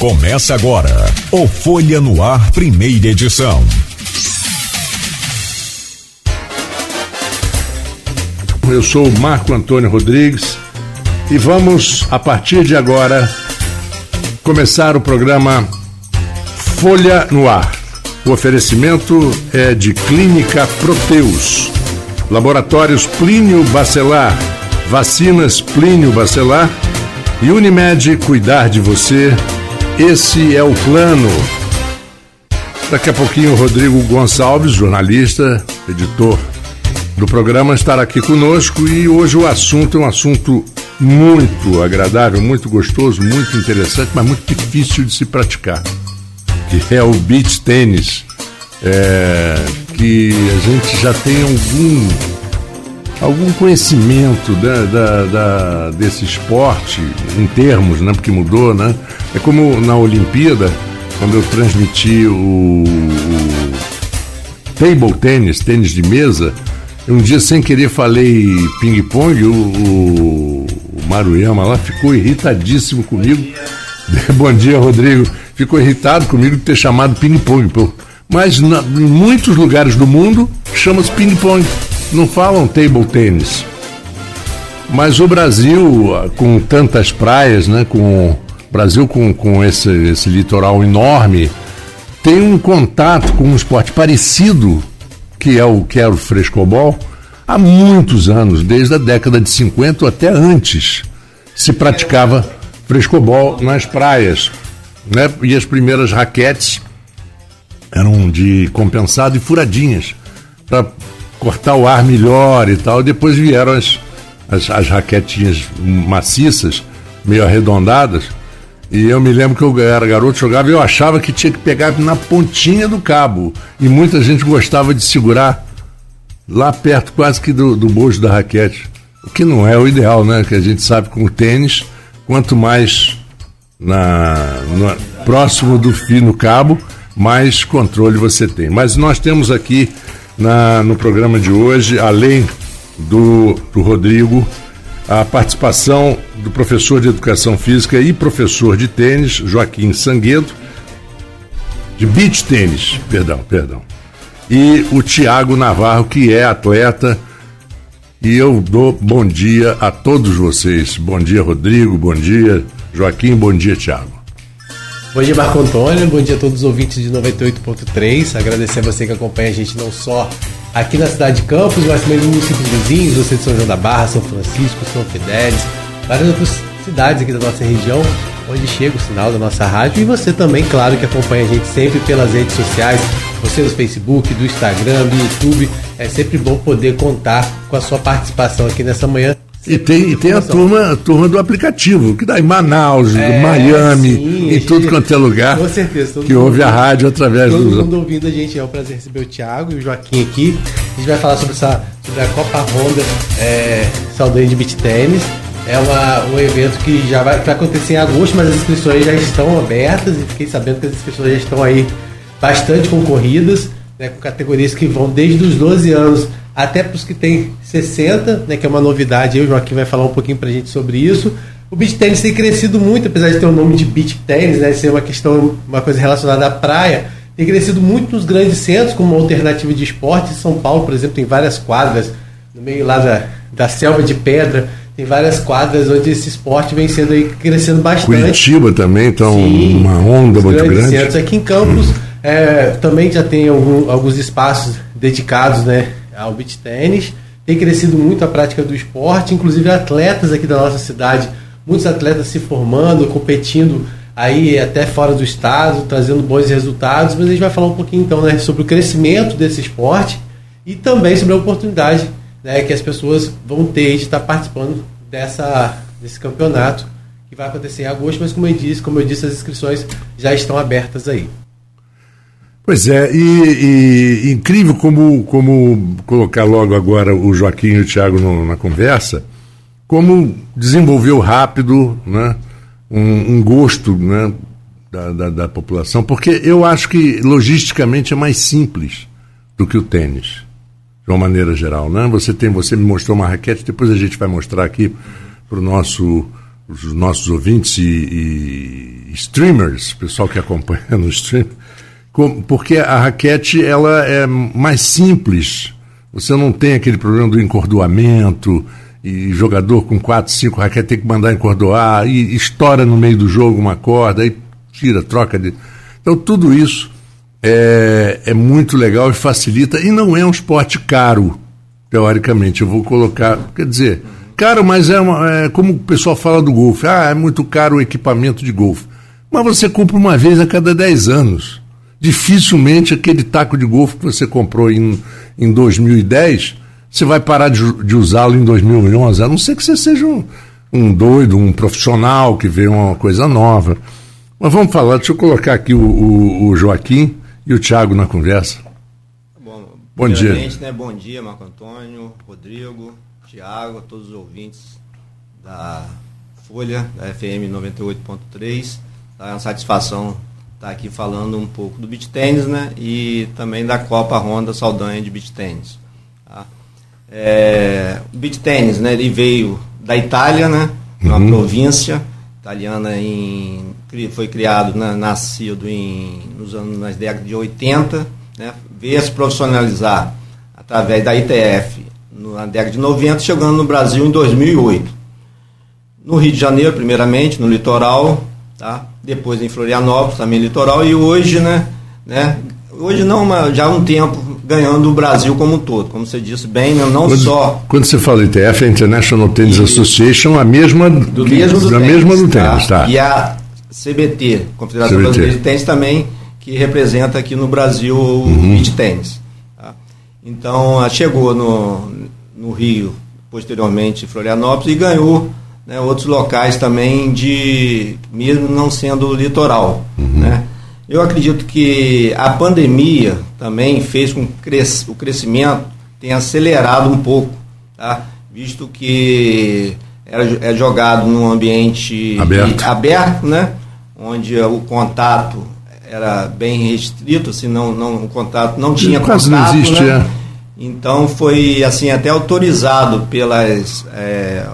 Começa agora o Folha no Ar, primeira edição. Eu sou o Marco Antônio Rodrigues e vamos, a partir de agora, começar o programa Folha no Ar. O oferecimento é de Clínica Proteus, Laboratórios Plínio Bacelar, Vacinas Plínio Bacelar e Unimed Cuidar de Você esse é o plano. Daqui a pouquinho o Rodrigo Gonçalves, jornalista, editor do programa, estará aqui conosco e hoje o assunto é um assunto muito agradável, muito gostoso, muito interessante, mas muito difícil de se praticar, que é o beach tênis, é, que a gente já tem algum algum conhecimento da, da, da, desse esporte em termos, né? Porque mudou, né? É como na Olimpíada, quando eu transmiti o, o table tênis, tênis de mesa, um dia sem querer falei ping-pong, o, o, o Maruyama lá ficou irritadíssimo comigo. Bom dia, Rodrigo. Ficou irritado comigo de ter chamado ping-pong. Mas na, em muitos lugares do mundo chama-se ping-pong não falam table tennis. Mas o Brasil, com tantas praias, né, com Brasil com, com esse, esse litoral enorme, tem um contato com um esporte parecido, que é o que era o frescobol, há muitos anos, desde a década de 50 até antes, se praticava frescobol nas praias. Né? E as primeiras raquetes eram de compensado e furadinhas, para cortar o ar melhor e tal. Depois vieram as, as, as raquetinhas maciças, meio arredondadas. E eu me lembro que eu era garoto, jogava e eu achava que tinha que pegar na pontinha do cabo. E muita gente gostava de segurar lá perto, quase que do, do bojo da raquete. O que não é o ideal, né? Que a gente sabe com o tênis, quanto mais na, na próximo do fio no cabo, mais controle você tem. Mas nós temos aqui na, no programa de hoje, além do, do Rodrigo, a participação do professor de Educação Física e professor de tênis, Joaquim Sanguedo, de beach tênis, perdão, perdão. E o Tiago Navarro, que é atleta. E eu dou bom dia a todos vocês. Bom dia, Rodrigo. Bom dia, Joaquim. Bom dia, Tiago. Bom dia, Marco Antônio. Bom dia a todos os ouvintes de 98.3. Agradecer a você que acompanha a gente não só aqui na cidade de Campos, mas também nos municípios vizinhos, você de São João da Barra, São Francisco, São Fidélis, várias outras cidades aqui da nossa região, onde chega o sinal da nossa rádio. E você também, claro, que acompanha a gente sempre pelas redes sociais, você no Facebook, do Instagram, do YouTube. É sempre bom poder contar com a sua participação aqui nessa manhã e tem, e tem a turma, a turma do aplicativo, que dá em Manaus, é, Miami, sim, em tudo quanto é lugar. Com certeza. Que ouve a rádio através todo do. Todo mundo ouvindo a gente. É um prazer receber o Thiago e o Joaquim aqui. A gente vai falar sobre, essa, sobre a Copa Honda é, Saldanha de Beach Tennis. É uma, um evento que já vai, vai acontecer em agosto, mas as inscrições já estão abertas e fiquei sabendo que as inscrições já estão aí bastante concorridas, né, com categorias que vão desde os 12 anos até para os que têm 60, né, que é uma novidade, eu, o Joaquim vai falar um pouquinho para a gente sobre isso. O beach tennis tem crescido muito, apesar de ter o nome de beach tennis, né, ser uma questão, uma coisa relacionada à praia, tem crescido muito nos grandes centros como uma alternativa de esporte. Em São Paulo, por exemplo, tem várias quadras no meio lá da, da selva de pedra, tem várias quadras onde esse esporte vem sendo aí crescendo bastante. Curitiba também, então Sim, uma onda muito grande. Centros. Aqui em Campos hum. é, também já tem algum, alguns espaços dedicados, né, ao beach tênis. Tem crescido muito a prática do esporte, inclusive atletas aqui da nossa cidade, muitos atletas se formando, competindo aí até fora do estado, trazendo bons resultados. Mas a gente vai falar um pouquinho então né, sobre o crescimento desse esporte e também sobre a oportunidade né, que as pessoas vão ter de estar participando dessa, desse campeonato que vai acontecer em agosto, mas como eu disse, como eu disse, as inscrições já estão abertas aí. Pois é, e, e, incrível como, como colocar logo agora o Joaquim e o Tiago na conversa, como desenvolveu rápido né, um, um gosto né, da, da, da, população, porque eu acho que logisticamente é mais simples do que o tênis, de uma maneira geral. Né? Você tem, você me mostrou uma raquete, depois a gente vai mostrar aqui para nosso os nossos ouvintes e, e streamers, pessoal que acompanha no stream, porque a raquete ela é mais simples. Você não tem aquele problema do encordoamento e jogador com quatro, cinco raquetes tem que mandar encordoar e estoura no meio do jogo uma corda, aí tira, troca de. Então tudo isso é, é muito legal e facilita e não é um esporte caro, teoricamente. Eu vou colocar, quer dizer, caro, mas é, uma, é como o pessoal fala do golfe. Ah, é muito caro o equipamento de golfe. Mas você compra uma vez a cada 10 anos. Dificilmente aquele taco de golfe que você comprou em, em 2010 você vai parar de, de usá-lo em 2011, a não ser que você seja um, um doido, um profissional que vê uma coisa nova. Mas vamos falar, deixa eu colocar aqui o, o, o Joaquim e o Tiago na conversa. Bom, bom dia. Né, bom dia, Marco Antônio, Rodrigo, Tiago, todos os ouvintes da Folha, da FM 98.3. É uma satisfação estar aqui falando um pouco do beat tênis, né? E também da Copa Ronda Saldanha de beat tênis. É, o beach tênis, né, ele veio da Itália, né, uma uhum. província italiana em, foi criado, né, nascido em, nos anos, nas décadas de 80, né, veio se profissionalizar através da ITF na década de 90, chegando no Brasil em 2008. No Rio de Janeiro, primeiramente, no litoral, tá? Depois em Florianópolis, também litoral, e hoje, né, né hoje não, mas já há um tempo ganhando o Brasil como um todo, como você disse bem, né? não quando, só. Quando você fala ITF, a International Tennis e, Association, a mesma do, mesmo do, da tênis, mesma do tênis, tá? E a CBT, Confederação CBT. Brasileira de Tênis também, que representa aqui no Brasil o uhum. beach tênis. Tá? Então, chegou no, no Rio, posteriormente Florianópolis, e ganhou né, outros locais também de mesmo não sendo litoral, uhum. né? Eu acredito que a pandemia também fez com que o crescimento tenha acelerado um pouco, tá? visto que é jogado num ambiente aberto. aberto, né? onde o contato era bem restrito, assim, não, não, o contato não tinha Quase contato. não existe, né? é. Então foi assim até autorizado pelas é,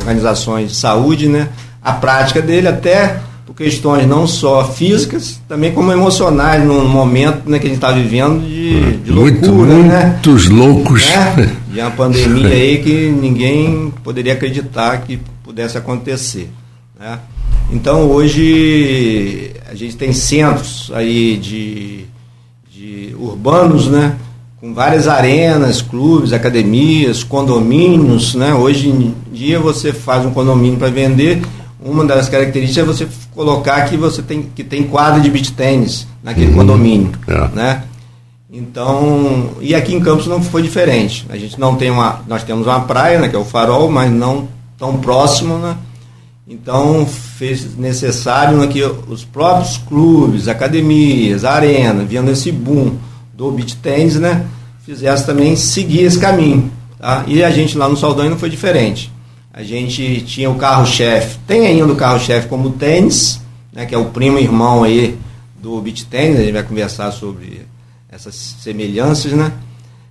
organizações de saúde, né? A prática dele até por questões não só físicas, também como emocionais, no momento né, que a gente está vivendo de, de loucura, Muito, né? Muitos loucos. Né? De uma pandemia aí que ninguém poderia acreditar que pudesse acontecer. Né? Então hoje a gente tem centros aí de, de urbanos, né? Com várias arenas, clubes, academias, condomínios. Né? Hoje em dia você faz um condomínio para vender uma das características é você colocar que você tem que tem quadra de beach tênis naquele uhum. condomínio, é. né? Então, e aqui em Campos não foi diferente. A gente não tem uma, nós temos uma praia, né, que é o Farol, mas não tão próximo, né? Então, fez necessário né, que os próprios clubes, academias, arena, vendo esse boom do beach tênis, né, fizesse também seguir esse caminho, tá? E a gente lá no Saldanha não foi diferente. A gente tinha o carro-chefe, tem ainda o carro-chefe como tênis, né, que é o primo irmão aí do beach tênis, a gente vai conversar sobre essas semelhanças, né?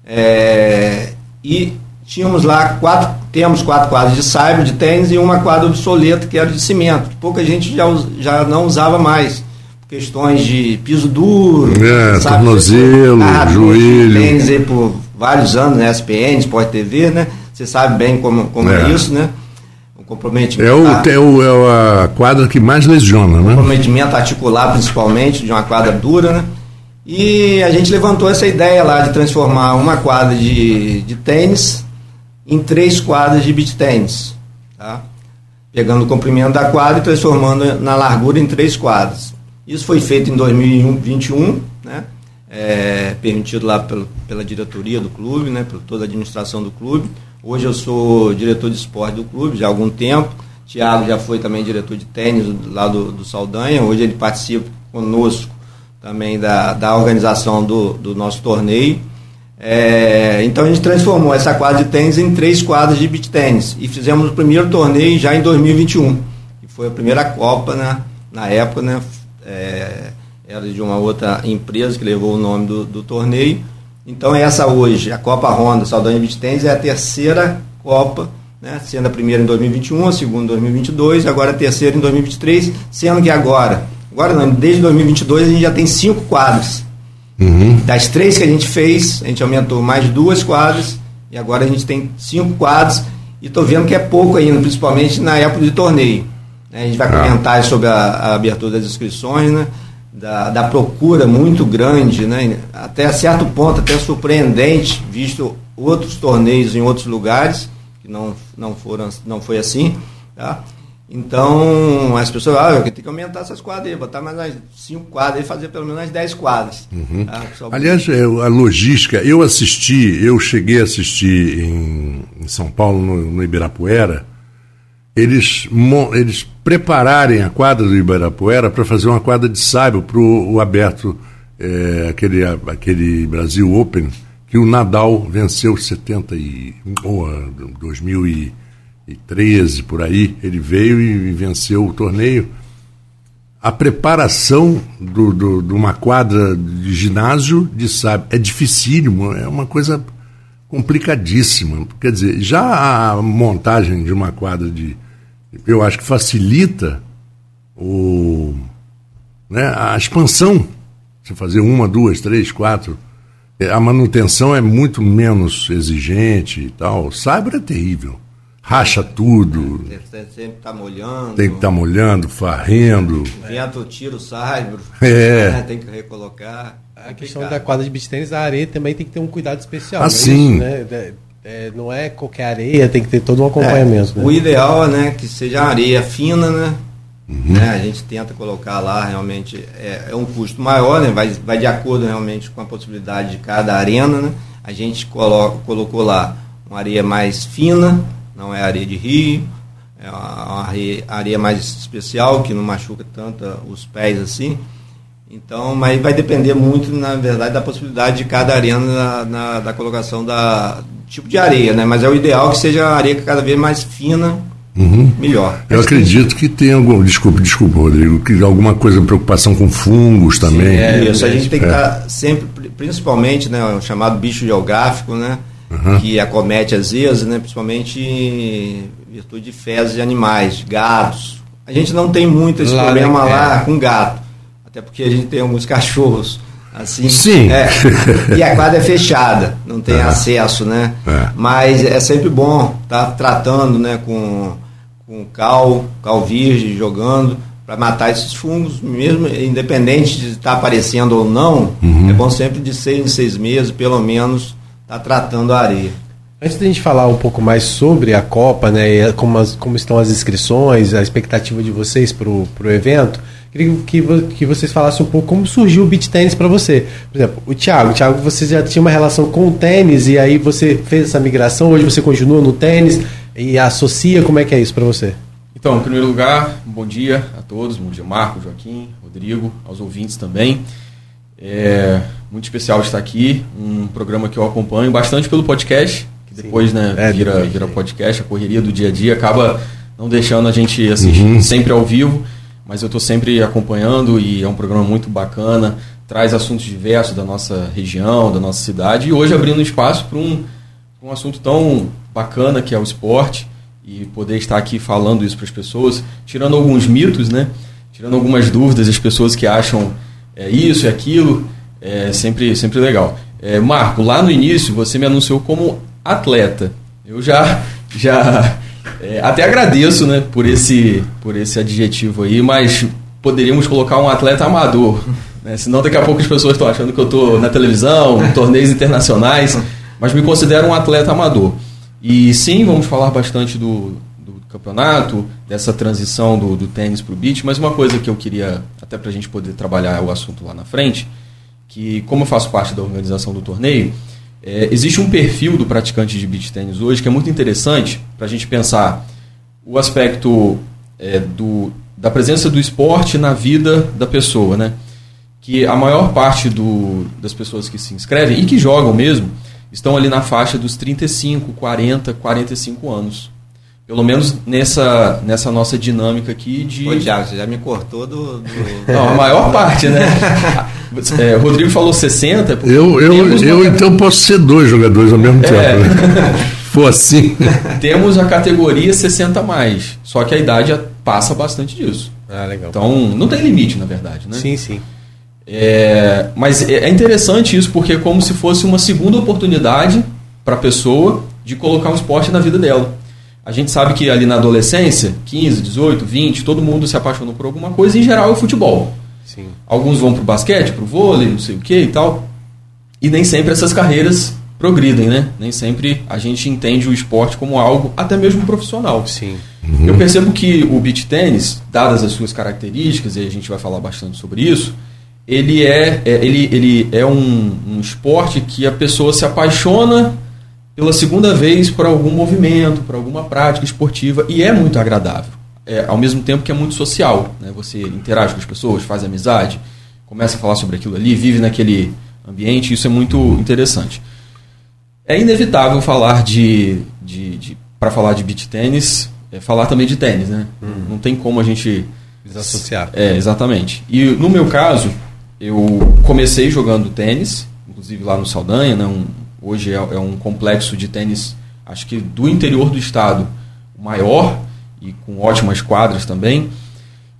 É, e tínhamos lá quatro, temos quatro quadras de saibro de tênis e uma quadra obsoleta que era de cimento, pouca gente já, já não usava mais. Questões de piso duro, é, sabe, tornozelo, joelho. Tênis aí por vários anos, né? SPN, Sport TV, né? Você sabe bem como, como é. é isso, né? O comprometimento. É, o, é, o, é a quadra que mais lesiona, né? Comprometimento articular, principalmente, de uma quadra dura, né? E a gente levantou essa ideia lá de transformar uma quadra de, de tênis em três quadras de beach tênis. Tá? Pegando o comprimento da quadra e transformando na largura em três quadras. Isso foi feito em 2021, né? É, permitido lá pelo, pela diretoria do clube, né? por toda a administração do clube. Hoje eu sou diretor de esporte do clube já há algum tempo. Tiago já foi também diretor de tênis lá do, do Saldanha. Hoje ele participa conosco também da, da organização do, do nosso torneio. É, então a gente transformou essa quadra de tênis em três quadras de beach tênis e fizemos o primeiro torneio já em 2021, que foi a primeira Copa né, na época, né, é, era de uma outra empresa que levou o nome do, do torneio então essa hoje, a Copa Honda Saldanha Beach Tennis, é a terceira Copa né? sendo a primeira em 2021, a segunda em 2022, agora a terceira em 2023, sendo que agora, agora não, desde 2022 a gente já tem cinco quadras. Uhum. Das três que a gente fez, a gente aumentou mais duas quadras e agora a gente tem cinco quadras e estou vendo que é pouco ainda, principalmente na época de torneio. Né? A gente vai ah. comentar sobre a, a, abertura das inscrições, né? da, da procura muito grande, né? até certo ponto, até surpreendente, visto outros torneios em outros lugares, que não, não, foram, não foi assim. Tá? Então, as pessoas, ah, tenho que aumentar essas quadras aí, botar mais umas 5 quadras e fazer pelo menos 10 quadras. Uhum. Tá? Aliás, é, a logística, eu assisti, eu cheguei a assistir em, em São Paulo, no, no Ibirapuera, eles, eles prepararem a quadra do Ibirapuera para fazer uma quadra de sábio para o aberto, é, aquele, aquele Brasil Open, que o Nadal venceu 70 e, ou, 2000 e 2013, por aí, ele veio e venceu o torneio. A preparação do, do, de uma quadra de ginásio de sabe é dificílimo, é uma coisa complicadíssima. Quer dizer, já a montagem de uma quadra de. Eu acho que facilita o, né, a expansão. Você fazer uma, duas, três, quatro. É, a manutenção é muito menos exigente e tal. O cyber é terrível racha tudo. Tem que sempre estar tá molhando. Tem que estar tá molhando, farrendo. Vento tira o saibro. É. Tem que recolocar. A questão da quadra de beach tênis, a areia também tem que ter um cuidado especial. Assim. Não é, né? é, não é qualquer areia, tem que ter todo um acompanhamento. É, né? O ideal é né, que seja areia fina, né? Uhum. né? A gente tenta colocar lá realmente é, é, um custo maior, né? Vai, vai de acordo realmente com a possibilidade de cada arena, né? A gente coloca, colocou lá uma areia mais fina, não é areia de rio, é uma areia, areia mais especial, que não machuca tanto os pés assim. Então, mas vai depender muito, na verdade, da possibilidade de cada arena na, na, da colocação da tipo de areia, né? Mas é o ideal que seja a areia cada vez mais fina, uhum. melhor. Eu acredito que tem algum, desculpa, desculpa, Rodrigo, que alguma coisa, preocupação com fungos também. Sim, é, isso, a gente tem que estar é. tá sempre, principalmente, né, o chamado bicho geográfico, né? uhum. que acomete às vezes, né, principalmente em virtude de fezes de animais, de gatos. A gente não tem muito esse lá, problema né? lá é. com gato, até porque a gente tem alguns cachorros. Assim, Sim. É, e a quadra é fechada, não tem acesso, né? É. Mas é sempre bom estar tá tratando né, com, com cal, cal virgem, jogando, para matar esses fungos, mesmo independente de estar tá aparecendo ou não, uhum. é bom sempre de seis em seis meses, pelo menos, está tratando a areia. Antes da gente falar um pouco mais sobre a Copa, né, como, as, como estão as inscrições, a expectativa de vocês para o evento, queria que, que vocês falassem um pouco como surgiu o beat tênis para você. Por exemplo, o Thiago, Thiago, você já tinha uma relação com o tênis e aí você fez essa migração, hoje você continua no tênis e associa, como é que é isso para você? Então, em primeiro lugar, bom dia a todos, bom dia Marco, Joaquim, Rodrigo, aos ouvintes também. É muito especial estar aqui, um programa que eu acompanho bastante pelo podcast, que depois né, é, vira, depois, vira podcast, a correria do dia a dia acaba não deixando a gente assistir uhum. sempre ao vivo, mas eu estou sempre acompanhando e é um programa muito bacana, traz assuntos diversos da nossa região, da nossa cidade, e hoje abrindo espaço para um, um assunto tão bacana que é o esporte, e poder estar aqui falando isso para as pessoas, tirando alguns mitos, né? tirando algumas dúvidas das pessoas que acham é isso e aquilo, é sempre, sempre legal. É, Marco, lá no início você me anunciou como atleta. Eu já, já é, até agradeço né, por, esse, por esse adjetivo aí, mas poderíamos colocar um atleta amador. Né? Senão daqui a pouco as pessoas estão achando que eu estou na televisão, em torneios internacionais, mas me considero um atleta amador. E sim, vamos falar bastante do, campeonato, dessa transição do, do tênis para o beach, mas uma coisa que eu queria, até para a gente poder trabalhar o assunto lá na frente, que como eu faço parte da organização do torneio, é, existe um perfil do praticante de beach tênis hoje que é muito interessante para a gente pensar o aspecto é, do, da presença do esporte na vida da pessoa, né? Que a maior parte do, das pessoas que se inscrevem e que jogam mesmo estão ali na faixa dos 35, 40, 45 anos. Pelo menos nessa, nessa nossa dinâmica aqui de. Ô, Thiago, você já me cortou do. do... Não, a maior parte, né? É, o Rodrigo falou 60. Eu, eu, eu então posso ser dois jogadores ao mesmo tempo. É. Né? assim. Temos a categoria 60 mais, só que a idade passa bastante disso. Ah, legal. Então, não tem limite, na verdade, né? Sim, sim. É, mas é é interessante isso porque é como se fosse uma segunda oportunidade para a pessoa de colocar um esporte na vida dela. A gente sabe que ali na adolescência, 15, 18, 20, todo mundo se apaixonou por alguma coisa, e em geral é o futebol. Sim. Alguns vão pro basquete, pro vôlei, não sei o que e tal. E nem sempre essas carreiras progridem, né? Nem sempre a gente entende o esporte como algo até mesmo profissional. Sim. Eu percebo que o beach tênis, dadas as suas características, e a gente vai falar bastante sobre isso, ele é, é- ele, ele é um, um esporte que a pessoa se apaixona pela segunda vez por algum movimento, por alguma prática esportiva, e é muito agradável. É, ao mesmo tempo que é muito social. Né? Você interage com as pessoas, faz amizade, começa a falar sobre aquilo ali, vive naquele ambiente, isso é muito interessante. É inevitável falar de, de, de para falar de beach tênis, é falar também de tênis, né? Não tem como a gente Desassociar. é, exatamente. E no meu caso, eu comecei jogando tênis, inclusive lá no Saldanha, né? Um- hoje é, é um complexo de tênis, acho que do interior do estado, o maior e com ótimas quadras também.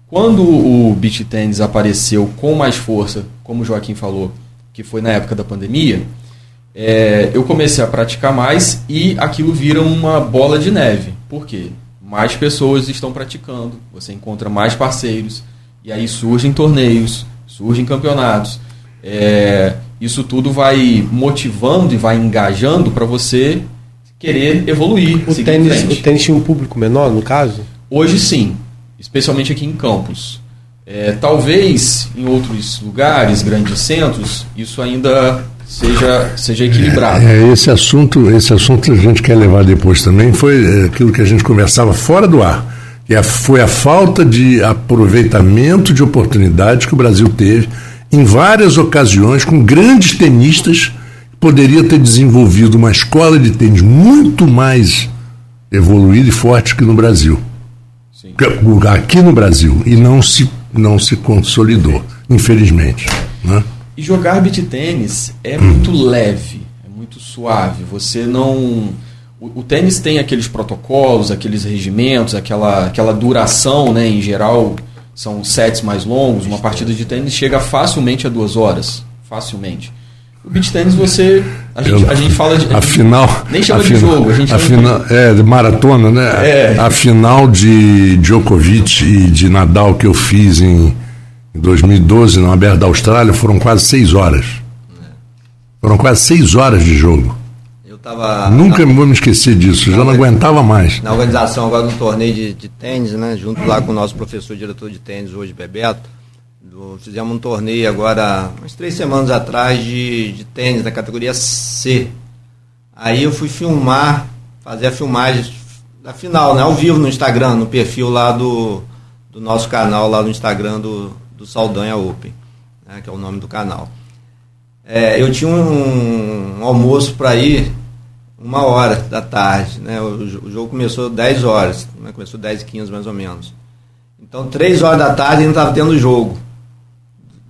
Quando o beach tênis apareceu com mais força, como o Joaquim falou, que foi na época da pandemia, é, eu comecei a praticar mais e aquilo vira uma bola de neve. Por quê? Mais pessoas estão praticando, você encontra mais parceiros, e aí surgem torneios, surgem campeonatos. É, isso tudo vai motivando e vai engajando para você querer evoluir. O tênis, o tênis tinha um público menor, no caso? Hoje sim, especialmente aqui em Campos. É, talvez em outros lugares, grandes centros, isso ainda seja, seja equilibrado. É, esse assunto, esse assunto a gente quer levar depois também, foi é, aquilo que a gente conversava fora do ar. Que é- foi a falta de aproveitamento de oportunidades que o Brasil teve em várias ocasiões com grandes tenistas poderia ter desenvolvido uma escola de tênis muito mais evoluída e forte que no Brasil. Sim. Aqui no Brasil. E não se, não se consolidou, infelizmente. Né? E jogar beach tênis é muito leve, é muito suave. Você não. O, o tênis tem aqueles protocolos, aqueles regimentos, aquela, aquela duração, né? Em geral, são sets mais longos. Uma partida de tênis chega facilmente a duas horas. Facilmente. Beach tênis você. A gente, Eu- a gente fala de. A final. Nem chama de jogo, a gente a chama de- final, É, de maratona, né? É. A final de Djokovic e de Nadal que eu fiz em, em 2012 no Aberto da Austrália foram quase seis horas. Foram quase seis horas de jogo. Eu estava Nunca vou me esquecer disso, já não aguentava mais. na organização agora do torneio de, de tênis, né? Junto lá com o nosso professor diretor de tênis hoje, Bebeto. Fizemos um torneio agora, umas três semanas atrás, de, de tênis da categoria C. Aí eu fui filmar, fazer a filmagem da final, né? Ao vivo no Instagram, no perfil lá do, do nosso canal, lá no Instagram do, do Saldanha Open, né? que é o nome do canal. É, eu tinha um, um almoço para ir uma hora da tarde, né? O, o jogo começou 10 horas, né? começou 10 e 15 mais ou menos. Então, 3 horas da tarde ainda estava tendo jogo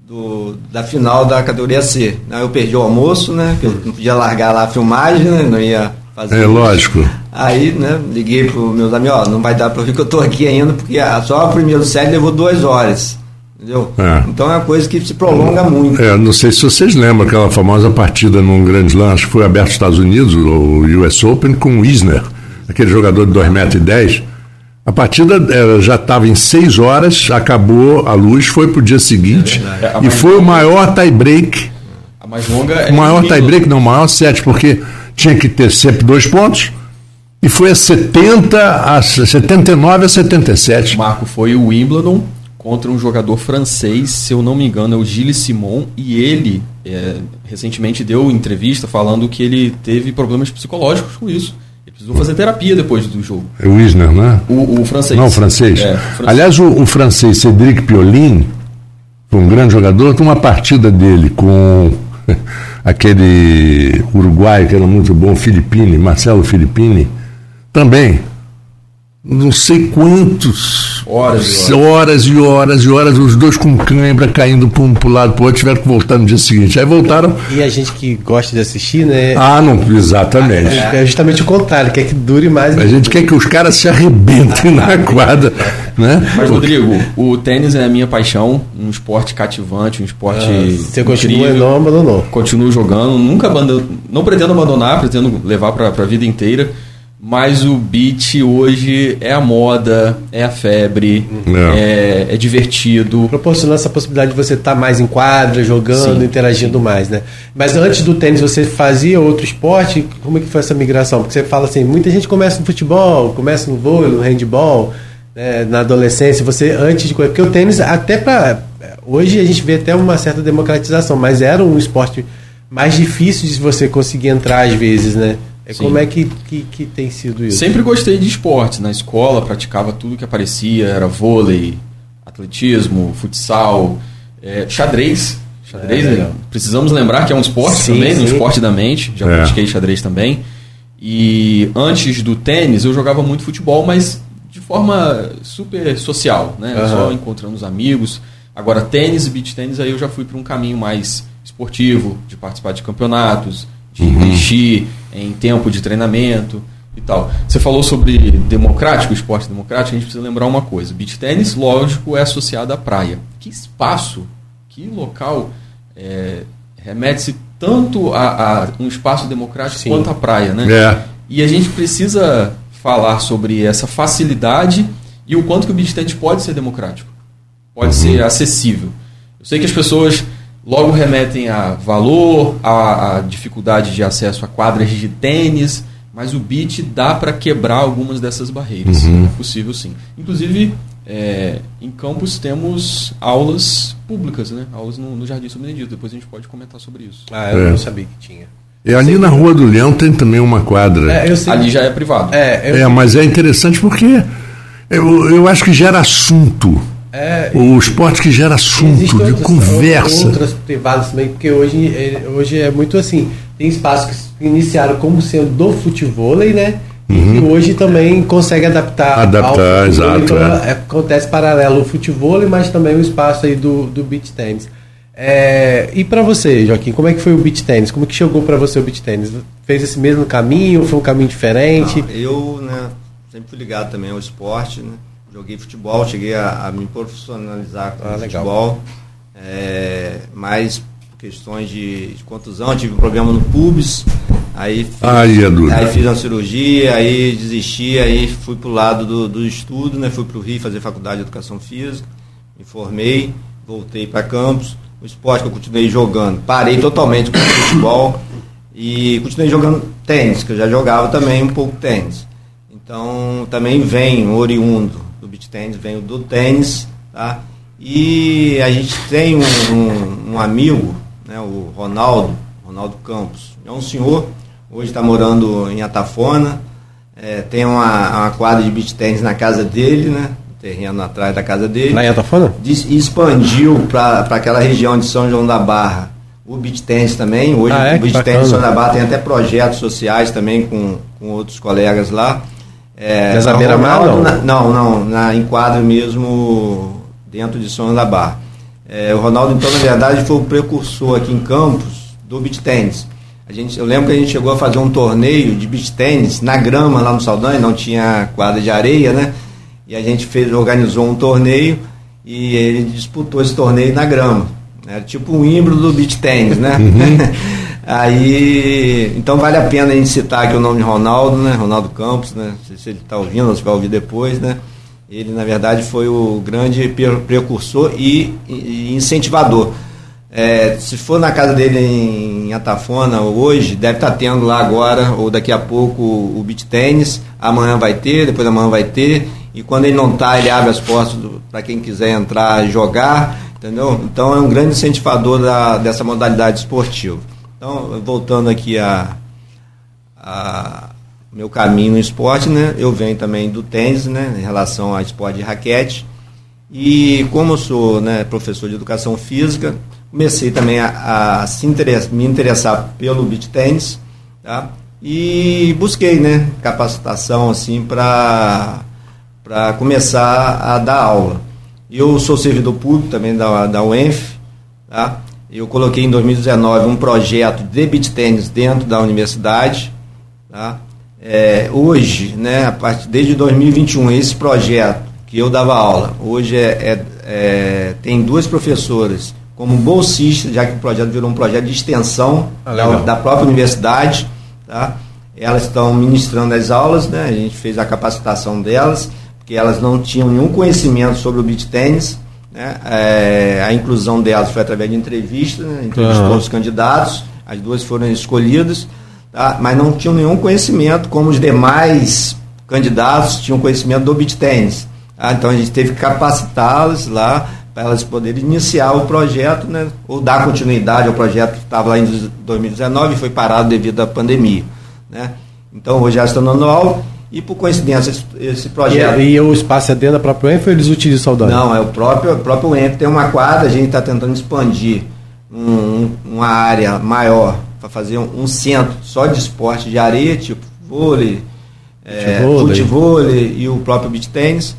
do, da final da categoria C. Eu perdi o almoço, né? Que eu não podia largar lá a filmagem, né? Não ia fazer. É lógico. Aí, né, liguei pro meus amigos, ó, não vai dar pra ver que eu tô aqui ainda, porque a- só o primeiro set levou duas horas. Entendeu? É. Então é uma coisa que se prolonga muito. É, não sei se vocês lembram aquela famosa partida num grande lance acho que foi aberto nos Estados Unidos, o US Open, com o Wisner, aquele jogador de 2,10 metros. E. A partida já estava em 6 horas, acabou a luz, foi para o dia seguinte É, e foi o maior tie-break. A mais longa é. O maior tie-break, não, o maior set, porque tinha que ter sempre dois pontos e foi a 70 a 79 a 77. Marco foi o Wimbledon contra um jogador francês, se eu não me engano, é o Gilles Simon, e ele é, recentemente deu entrevista falando que ele teve problemas psicológicos com isso. Ele precisou fazer terapia depois do jogo. É o Wisner, né? O, o francês. Não, o francês. É, o francês. Aliás, o, o francês Cédric Piolin, um grande jogador, tem uma partida dele com aquele uruguaio que era muito bom, Filippini, Marcelo Filippini, também. Não sei quantos Horas e horas. Horas e horas e horas, os dois com cãibra caindo para um pro lado pro outro, tiveram que voltar no dia seguinte. Aí voltaram. E a gente que gosta de assistir, né? Ah, não, exatamente. É, é justamente o contrário, quer que dure mais. A gente quer que os caras se arrebentem na quadra. Né? Mas, Rodrigo, o tênis é a minha paixão, um esporte cativante, um esporte. Ah, você continua e não abandonou. Continuo jogando, nunca abandono, não pretendo abandonar, pretendo levar para a vida inteira. Mas o beat hoje é a moda, é a febre, é, é, é divertido. Proporcionando essa possibilidade de você estar tá mais em quadra, jogando, sim, interagindo sim. mais, né? Mas antes do tênis você fazia outro esporte? Como é que foi essa migração? Porque você fala assim, muita gente começa no futebol, começa no vôlei, no handball, né, na adolescência. Você antes de porque o tênis até para hoje a gente vê até uma certa democratização, mas era um esporte mais difícil de você conseguir entrar às vezes, né? É como é que, que, que, tem sido isso? Sempre gostei de esportes. Na escola praticava tudo que aparecia, era vôlei, atletismo, futsal, é, xadrez. Xadrez, é, precisamos lembrar que é um esporte sim, também, sim. um esporte da mente. Já é. pratiquei xadrez também. E antes do tênis eu jogava muito futebol, mas de forma super social, né? Uhum. Só encontrando os amigos. Agora tênis e beach tênis aí eu já fui para um caminho mais esportivo, de participar de campeonatos, de uhum. investir em tempo de treinamento e tal. Você falou sobre democrático, esporte democrático, a gente precisa lembrar uma coisa. Beach tênis, lógico, é associado à praia. Que espaço, que local é, remete-se tanto a, a, um espaço democrático Sim. quanto à praia, né? É. E a gente precisa falar sobre essa facilidade e o quanto que o beach tênis pode ser democrático, pode uhum. ser acessível. Eu sei que as pessoas logo remetem a valor, a, a dificuldade de acesso a quadras de tênis, mas o beat dá para quebrar algumas dessas barreiras. Uhum. É possível sim. Inclusive, é, em campus temos aulas públicas, né? aulas no, no Jardim São Benedito. Depois a gente pode comentar sobre isso. Ah, eu é. não sabia que tinha. E ali na Rua do Leão tem também uma quadra. É, ali já é privado. É, é mas é interessante porque eu, eu acho que gera assunto. É, o esporte que gera assunto, de outras, conversa. Outras privadas também, porque hoje, é, hoje é muito assim. Tem espaços que iniciaram como sendo do futebol, né? Uhum. E hoje também consegue adaptar. Adaptar, exato. Então, é. Acontece paralelo o futebol, mas também o espaço aí do, do beach tennis. É, e para você, Joaquim, como é que foi o beach tennis? Como que chegou para você o beach tennis? Fez esse mesmo caminho? Foi um caminho diferente? Não, eu, né, sempre fui ligado também ao esporte, né? Joguei futebol, cheguei a, a me profissionalizar com ah, futebol. É, mas questões de, de, contusão, tive um problema no pubis, aí fiz, aí, é aí fiz uma cirurgia, aí desisti, aí fui pro lado do, do estudo, né? Fui pro Rio fazer faculdade de educação física, me formei, voltei para Campos, o esporte que eu continuei jogando, parei totalmente com o futebol e continuei jogando tênis, que eu já jogava também um pouco tênis. Então também vem oriundo do beach tênis, venho do tênis, tá? E a gente tem um, um, um amigo, né, o Ronaldo, Ronaldo Campos. É um senhor, hoje está morando em Atafona, é, tem uma, uma, quadra de beach tênis na casa dele, né? terreno atrás da casa dele. Lá em Atafona? Expandiu para aquela região de São João da Barra o beach tennis também. Hoje ah, é? o beach tennis São João da Barra tem até projetos sociais também com, com outros colegas lá. É, Nessa beira-mar, não? Na, não, não, na enquadro mesmo dentro de São da Barra. É, o Ronaldo, então, na verdade, foi o precursor aqui em Campos do beach tennis. A gente, eu lembro que a gente chegou a fazer um torneio de beach tennis na grama lá no Saldanha, não tinha quadra de areia, né? E a gente fez, organizou um torneio e ele disputou esse torneio na grama. Era tipo um híbrido do beach tennis, né? Uhum. Aí, então vale a pena a gente citar aqui o nome de Ronaldo, né? Ronaldo Campos, né? Não sei se ele está ouvindo ou se vai ouvir depois, né? Ele, na verdade, foi o grande precursor e, incentivador. É, se for na casa dele em Atafona hoje, deve estar tá tendo lá agora, ou daqui a pouco, o beat tênis. Amanhã vai ter, depois amanhã vai ter. E quando ele não está, ele abre as portas para quem quiser entrar jogar. Entendeu? Então é um grande incentivador da, dessa modalidade esportiva. Então, voltando aqui a, a meu caminho no esporte, né? Eu venho também do tênis, né? Em relação ao esporte de raquete. E como eu sou né, professor de educação física, comecei também a, a se interessa, me interessar pelo beach tênis, tá? E busquei, né, capacitação assim para para começar a dar aula. Eu sou servidor público também da, da UENF, tá? Eu coloquei em 2019 um projeto de beat tênis dentro da universidade, tá? É, hoje, né, a partir, desde 2021, esse projeto que eu dava aula, hoje é, é, é tem duas professoras como bolsistas, já que o projeto virou um projeto de extensão ah, da, da, própria universidade. Tá? Elas estão ministrando as aulas, né? a gente fez a capacitação delas, porque elas não tinham nenhum conhecimento sobre o beat tênis. Né? É, a inclusão delas foi através de entrevistas, né? entrevistou uhum. os candidatos, as duas foram escolhidas tá? mas não tinham nenhum conhecimento, como os demais candidatos tinham conhecimento do beat tênis. Tá? Então a gente teve que capacitá-los lá para elas poderem iniciar o projeto, né? ou dar continuidade ao projeto que estava lá em 2019 e foi parado devido à pandemia. Né? Então hoje elas estão no anual e por coincidência esse, esse projeto. E, e, o espaço é dentro da própria UENF ou eles utilizam Saudade? Não, é o próprio, o próprio UENF tem uma quadra, a gente está tentando expandir um, uma área maior para fazer um, um, centro só de esporte de areia, tipo vôlei, é, futevôlei e o próprio beach tênis.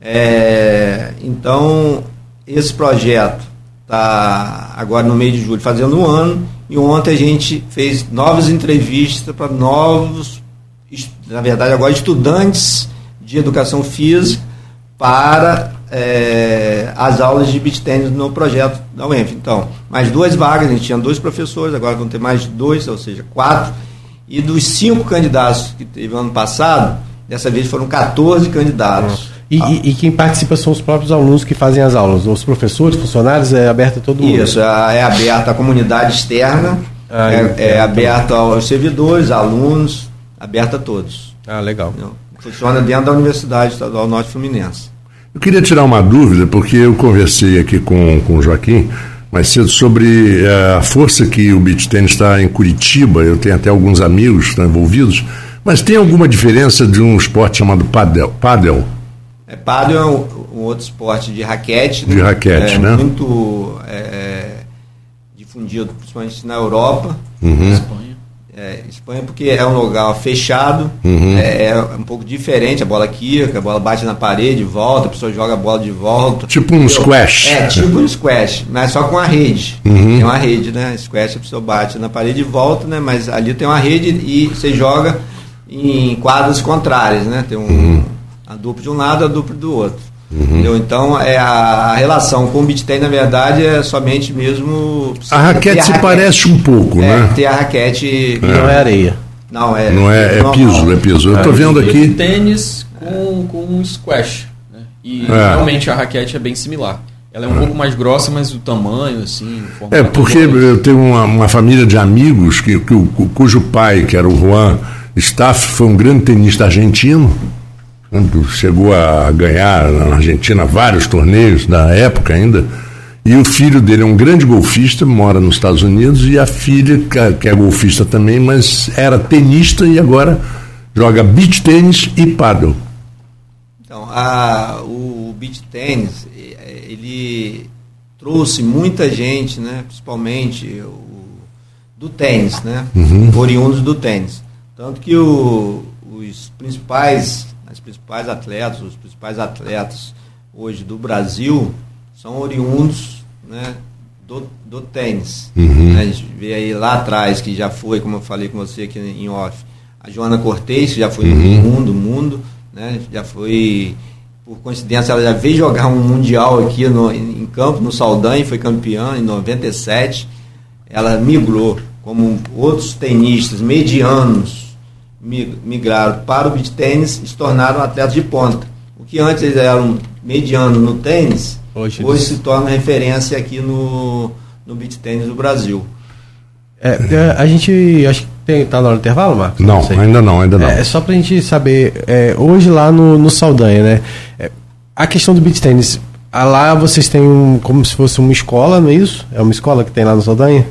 É, então, esse projeto está agora no mês de julho fazendo um ano e ontem a gente fez novas entrevistas para novos, na verdade agora estudantes de educação física para é, as aulas de beach tennis no projeto da UENF. Então, mais duas vagas, a gente tinha dois professores, agora vão ter mais dois, ou seja, quatro. E dos cinco candidatos que teve ano passado, dessa vez foram 14 candidatos. E, ah. e, e, quem participa são os próprios alunos que fazem as aulas, os professores, funcionários, é aberto a todo mundo? Isso, é, é aberto à comunidade externa, ah, é, é aberto aos servidores, alunos, aberto a todos. Ah, legal. Funciona dentro da Universidade Estadual Norte Fluminense. Eu queria tirar uma dúvida, porque eu conversei aqui com, com o Joaquim mais cedo sobre uh, a força que o beach tennis está em Curitiba. Eu tenho até alguns amigos que estão envolvidos. Mas tem alguma diferença de um esporte chamado padel? padel? É, padel é um, um outro esporte de raquete. De né? raquete, é, né? Muito é, difundido, principalmente na Europa. Uhum. É, Espanha porque é um lugar fechado, uhum. é, é, um pouco diferente, a bola quica, a bola bate na parede, volta, a pessoa joga a bola de volta. Tipo um squash. É, tipo um squash, mas só com a rede. Uhum. Tem uma rede, né? Squash a pessoa bate na parede e volta, né? Mas ali tem uma rede e você joga em quadras contrárias, né? Tem um, uhum. a dupla de um lado, a dupla do outro. Uhum. Então, é a, relação com o beat na verdade, é somente mesmo. A raquete a se raquete, parece um pouco, é, né? Ter a raquete. É. Não é areia. Não, é. Não é, é piso, é piso. Eu estou vendo aqui. Tênis com, com squash. Né? E é. realmente a raquete é bem similar. Ela é um pouco mais grossa, mas o tamanho, assim. É, porque eu tenho uma, uma família de amigos que, que, cujo pai, que era o Juan Staff, foi um grande tenista argentino chegou a ganhar na Argentina vários torneios na época ainda. E o filho dele é um grande golfista, mora nos Estados Unidos, e a filha, que é golfista também, mas era tenista e agora joga beach tênis e paddle. Então, a, o beach tênis, ele trouxe muita gente, né, principalmente o, do tênis, né, uhum. oriundos do tênis. Tanto que o, os principais as principais atletas, os principais atletas hoje do Brasil são oriundos né, do, do tênis. Uhum. Né, a gente vê aí lá atrás, que já foi, como eu falei com você aqui em off, a Joana Cortez, que já foi uhum. no mundo, mundo, né, já foi, por coincidência, ela já veio jogar um mundial aqui no, em, em campo, no Saldanha, foi campeã em 97. Ela migrou, como outros tenistas medianos, migraram para o beach tênis e se tornaram atletas de ponta. O que antes eles eram medianos no tênis, hoje, hoje se torna referência aqui no, no beach tênis do Brasil. É, é a gente acho que está na hora do intervalo, Marcos? Não, não ainda não, ainda não. É, só para a gente saber, é, hoje lá no, no Saldanha, né? É, a questão do beach tênis, lá vocês têm um, como se fosse uma escola, não é isso? É uma escola que tem lá no Saldanha?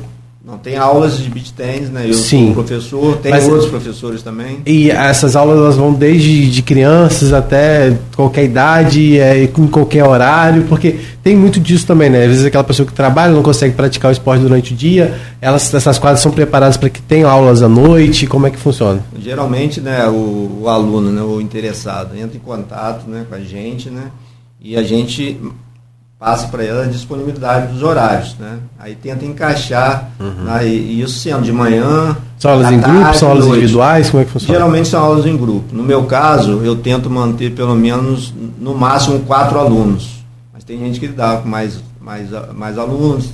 Não, tem aulas de beach tennis, né? Eu Sim. sou professor, tem Mas- outros professores também. E essas aulas elas vão desde de crianças até qualquer idade, é, com qualquer horário, porque tem muito disso também, né? Às vezes aquela pessoa que trabalha não consegue praticar o esporte durante o dia, elas, essas quadras são preparadas para que tenham aulas à noite, como é que funciona? Geralmente, né, o, o aluno, né, o interessado, entra em contato né, com a gente, né, e a gente passa para ela a disponibilidade dos horários, né. Aí tenta encaixar, né, e, isso sendo de manhã. São aulas em grupo, tarde, são aulas individuais, como é que funciona? Geralmente são aulas em grupo. No meu caso, eu tento manter pelo menos, no máximo, quatro alunos. Mas tem gente que dá com mais, mais, mais alunos,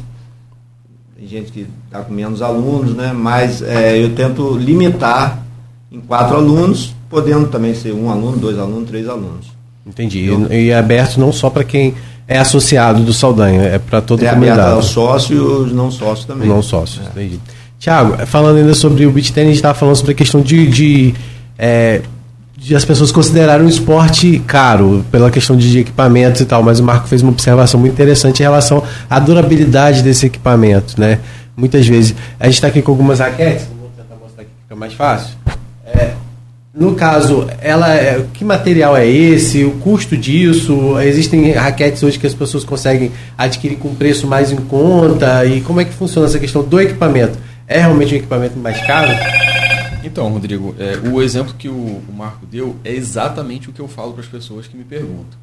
tem gente que dá com menos alunos, né? Mas é, eu tento limitar em quatro alunos, podendo também ser um aluno, dois alunos, três alunos. Entendi. E, e é aberto não só para quem é associado do Saldanha, é para toda É a aberto comunidade. aos sócios e os não sócios também. Não sócios, entendi. Tiago, falando ainda sobre o beach tennis, a gente estava falando sobre a questão de, de, é, de as pessoas considerarem um esporte caro, pela questão de equipamentos e tal, mas o Marco fez uma observação muito interessante em relação à durabilidade desse equipamento, né? Muitas vezes, a gente está aqui com algumas raquetes, vou tentar mostrar aqui que fica mais fácil. No caso, ela é, que material é esse? O custo disso? Existem raquetes hoje que as pessoas conseguem adquirir com preço mais em conta? E como é que funciona essa questão do equipamento? É realmente um equipamento mais caro? Então, Rodrigo, é, o exemplo que o, o Marco deu é exatamente o que eu falo para as pessoas que me perguntam.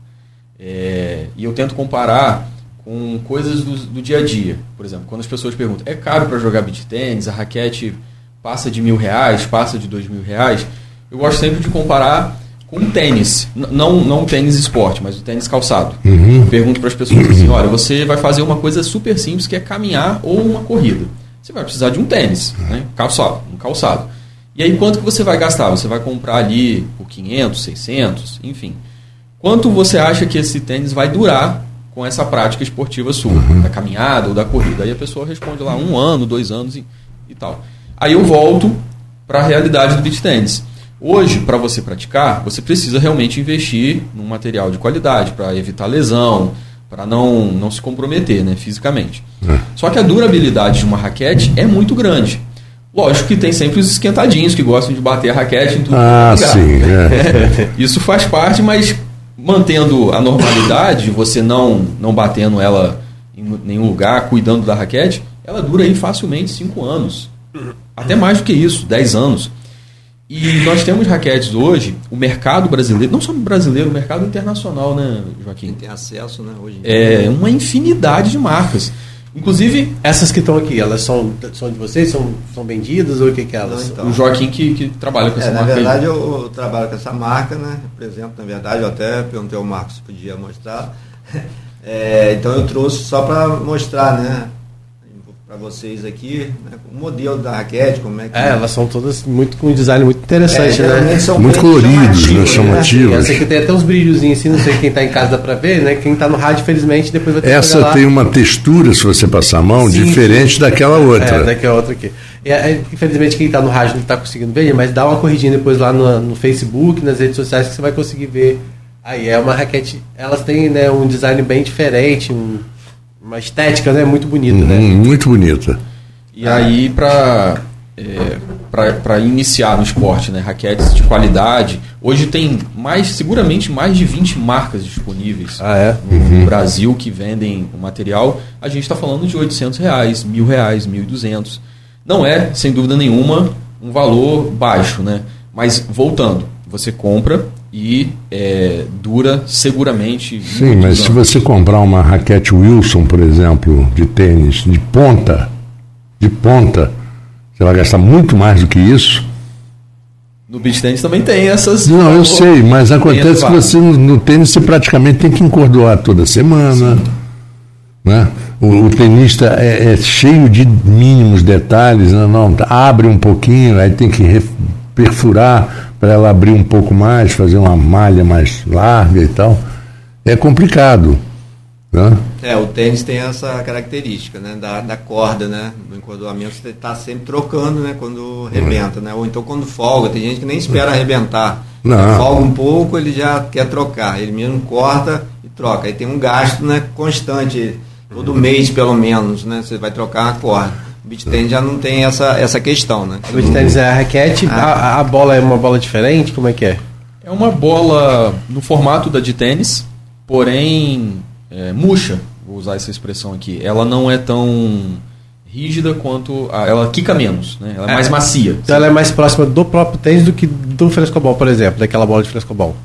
É, e eu tento comparar com coisas do, do dia a dia. Por exemplo, quando as pessoas perguntam, é caro para jogar beach tênis? A raquete passa de mil reais, passa de dois mil reais? Eu gosto sempre de comparar com o tênis. Não, não o tênis esporte, mas o tênis calçado. Eu Pergunto para as pessoas assim, olha, você vai fazer uma coisa super simples que é caminhar ou uma corrida. Você vai precisar de um tênis, né? calçado, um calçado. E aí quanto que você vai gastar? Você vai comprar ali por 500, 600, enfim. Quanto você acha que esse tênis vai durar com essa prática esportiva sua, da caminhada ou da corrida? Aí a pessoa responde lá um ano, dois anos e, e tal. Aí eu volto para a realidade do beach tênis. Hoje, para você praticar, você precisa realmente investir num material de qualidade para evitar lesão, para não, não se comprometer né, fisicamente. Só que a durabilidade de uma raquete é muito grande. Lógico que tem sempre os esquentadinhos que gostam de bater a raquete em tudo. Ah, é lugar. sim, é. Isso faz parte, mas mantendo a normalidade, você não, não batendo ela em nenhum lugar, cuidando da raquete, ela dura aí facilmente 5 anos. Até mais do que isso, 10 anos. E nós temos raquetes hoje, o mercado brasileiro, não só brasileiro, o mercado internacional, né, Joaquim? Quem tem acesso, né, hoje em dia. É uma infinidade de marcas. Inclusive, Essas que estão aqui, elas são, são de vocês? São, são vendidas ou o que, que elas? Não, então. o Joaquim que, que trabalha com essa É, na marca aí. verdade, eu, eu trabalho com essa marca, né? Represento, na verdade, eu até perguntei ao Marcos se podia mostrar. É, então eu trouxe só para mostrar, né? Para vocês aqui, né, o modelo da raquete, como é que. É, elas são todas muito com um design muito interessante, É, né? são Muito coloridos, né, chamativos, chamativos. Essa aqui tem até uns brilhozinhos assim, não sei quem tá em casa dá pra ver, né? Quem tá no rádio, infelizmente, depois vai ter que Essa lá. tem uma textura, se você passar a mão, Sim, diferente daquela outra. É, daqui a outra aqui. É, infelizmente quem está no rádio não está conseguindo ver, mas dá uma corridinha depois lá no, no Facebook, nas redes sociais, que você vai conseguir ver. Aí é uma raquete. Elas têm né, um design bem diferente, um- uma estética né, muito bonita, Hum, né? muito bonita. E aí, para é, iniciar no esporte, né, raquetes de qualidade, hoje tem mais, seguramente mais de 20 marcas disponíveis Ah, é? no Brasil que vendem o material. A gente está falando de 800 reais, mil reais, 1.200. Não é, sem dúvida nenhuma, um valor baixo, né? Mas voltando, você compra e é, dura seguramente. Sim, mas se você comprar uma raquete Wilson, por exemplo, de tênis, de ponta, de ponta, você vai gastar muito mais do que isso. No beach tennis também tem essas. Não, eu sei, mas acontece que você no, tênis você praticamente tem que encordoar toda semana. Né? O, o tenista é, é cheio de mínimos detalhes, né? não, abre um pouquinho, aí tem que perfurar para ela abrir um pouco mais, fazer uma malha mais larga e tal. É complicado. Né? É, o tênis tem essa característica, né? Da, da corda, né? Do encordoamento, você está sempre trocando, né? Quando arrebenta, né? Ou então quando folga, tem gente que nem espera arrebentar. Não. Folga um pouco, ele já quer trocar. Ele mesmo corta e troca. Aí tem um gasto né, constante, todo mês pelo menos, né? Você vai trocar a corda. O beach tennis já não tem essa, essa questão, né? O beach tennis é a raquete, Ah. a, a bola é uma bola diferente, como é que é? É uma bola no formato da de tênis, porém é, murcha, vou usar essa expressão aqui. Ela não é tão rígida quanto. a- ela quica menos, né? Ela é mais macia. Então ela é mais próxima do próprio tênis do que do frescobol, por exemplo, daquela bola de frescobol.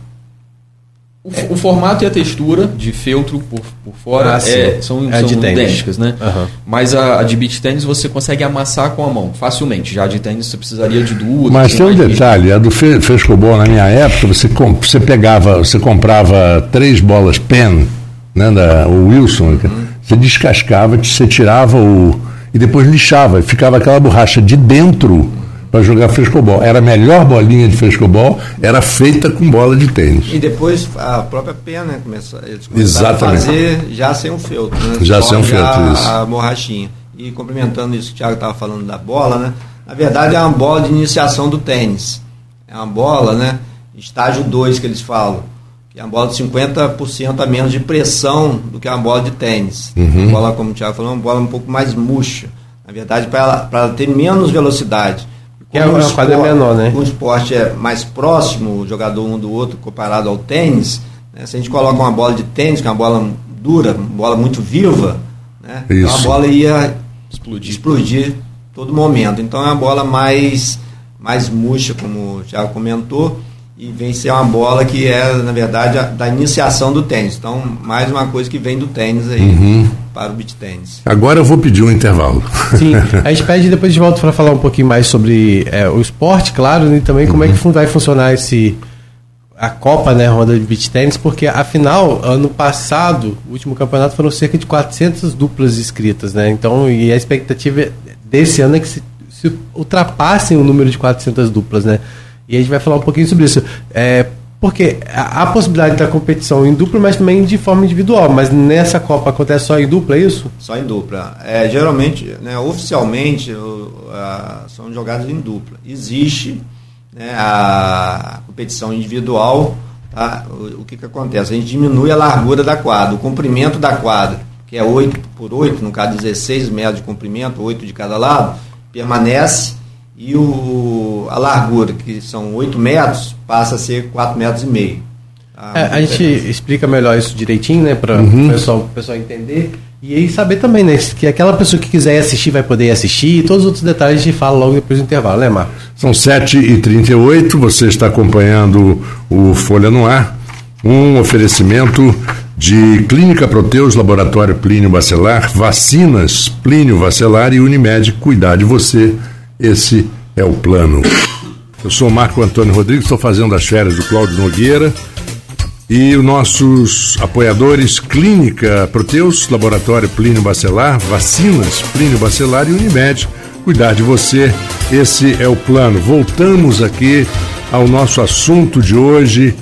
O, o formato e a textura de feltro por, por fora Ah, é- são, É são idênticas, né? Aham. Mas a, a de beach tênis você consegue amassar com a mão, facilmente. Já a de tênis você precisaria de duas. Mas tem um detalhe, a do fe- frescobol na minha época, você, com- você pegava, você comprava três bolas pen, né, da, o Wilson, você descascava, você tirava o. e depois lixava, e ficava aquela borracha de dentro para jogar frescobol. Era a melhor bolinha de frescobol, era feita com bola de tênis. E depois a própria pena, né? Começa, eles começaram Exatamente. a fazer já sem um feltro, né? Já sem um feltro, a, isso. A borrachinha. E complementando isso que o Thiago estava falando da bola, né? Na verdade é uma bola de iniciação do tênis. É uma bola, né? Estágio 2 que eles falam. Que é uma bola de 50% a menos de pressão do que uma bola de tênis. Uhum. Uma bola, como o Thiago falou, uma bola um pouco mais murcha. Na verdade, para ela, ela ter menos velocidade. Que é uma o quadra esporte- menor, né? o esporte é mais próximo, o jogador um do outro, comparado ao tênis, né? se a gente coloca uma bola de tênis, que é uma bola dura, uma bola muito viva, né? então a bola ia Explodir. explodir todo momento. Então é uma bola mais, mais murcha, como o Thiago comentou, e vem ser uma bola que é, na verdade, a- da iniciação do tênis. Então, mais uma coisa que vem do tênis aí Uhum. para o beach tênis. Agora eu vou pedir um intervalo. Sim, a gente pede depois de volta para falar um pouquinho mais sobre é, o esporte, claro, né, e também como é que fun- vai funcionar esse a Copa, né, Ronda de Beach Tennis, porque afinal, ano passado, o último campeonato foram cerca de 400 duplas inscritas, né? Então, e a expectativa desse ano é que se, se ultrapassem o número de 400 duplas, né? E a gente vai falar um pouquinho sobre isso. É, porque há a possibilidade da competição em dupla, mas também de forma individual. Mas nessa Copa acontece só em dupla, é isso? Só em dupla. É, geralmente, né, oficialmente, o- a- são jogadas em dupla. Existe né, a competição individual. Tá? O, o que, que acontece? A gente diminui a largura da quadra, o comprimento da quadra, que é 8 por 8, no caso 16 metros de comprimento, 8 de cada lado, permanece e o, a largura, que são 8 metros, passa a ser 4 metros e meio. Tá? É, a gente explica melhor isso direitinho, né, para o pessoal, o pessoal entender. E aí saber também, né, que aquela pessoa que quiser ir assistir vai poder ir assistir. E todos os outros detalhes a gente fala logo depois do intervalo, né, Marcos? São 7h38, você está acompanhando o Folha no Ar, um oferecimento de Clínica Proteus, Laboratório Plínio Bacelar, Vacinas Plínio Bacelar e Unimed, cuidar de você, esse é o plano. Eu sou Marco Antônio Rodrigues, estou fazendo as férias do Cláudio Nogueira e os nossos apoiadores Clínica Proteus, Laboratório Plínio Bacelar, Vacinas Plínio Bacelar e Unimed, cuidar de você, esse é o plano. Voltamos aqui ao nosso assunto de hoje,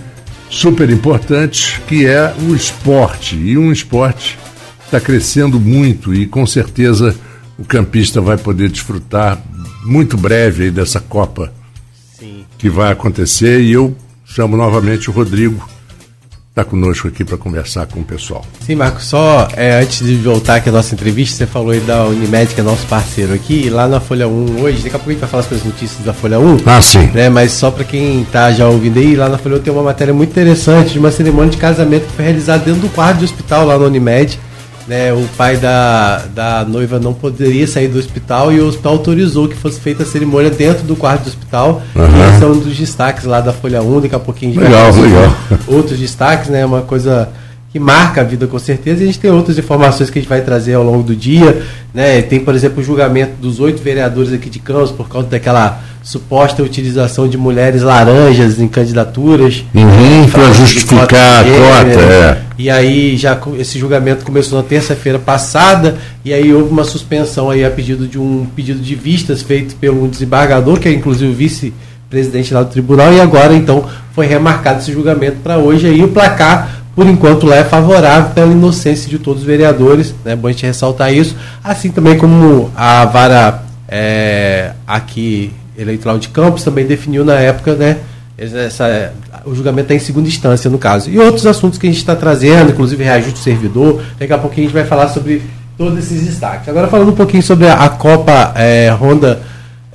super importante, que é o esporte. E um esporte está crescendo muito e com certeza o campista vai poder desfrutar muito breve aí dessa Copa que vai acontecer. E eu chamo novamente o Rodrigo, está conosco aqui para conversar com o pessoal. Sim, Marcos, só é, antes de voltar aqui a nossa entrevista, você falou aí da Unimed, que é nosso parceiro aqui, lá na Folha 1 hoje, daqui a pouco a gente vai falar sobre as notícias da Folha 1. Ah, sim. né? Mas só para quem tá já ouvindo aí, lá na Folha 1 tem uma matéria muito interessante de uma cerimônia de casamento que foi realizada dentro do quarto de hospital lá no Unimed. Né, o pai da, da noiva não poderia sair do hospital e o hospital autorizou que fosse feita a cerimônia dentro do quarto do hospital. E esse é um dos destaques lá da Folha 1. Daqui a pouquinho a gente Legal, vai legal. outros destaques, né? Uma coisa que marca a vida com certeza. E a gente tem outras informações que a gente vai trazer ao longo do dia. Né? Tem, por exemplo, o julgamento dos oito vereadores aqui de Campos por causa daquela suposta utilização de mulheres laranjas em candidaturas. Uhum, de justificar a cota, é. E aí já esse julgamento começou na terça-feira passada e aí houve uma suspensão aí a pedido de um pedido de vistas feito pelo desembargador, que é inclusive o vice-presidente lá do tribunal, e agora então foi remarcado esse julgamento para hoje aí o placar por enquanto lá é favorável pela inocência de todos os vereadores, né? Bom a gente ressaltar isso, assim também como a vara é, aqui eleitoral de Campos também definiu na época, né? Essa, o julgamento está em segunda instância, no caso. E outros assuntos que a gente está trazendo, inclusive reajuste do servidor. Daqui a pouquinho a gente vai falar sobre todos esses destaques. Agora falando um pouquinho sobre a, a Copa é, Honda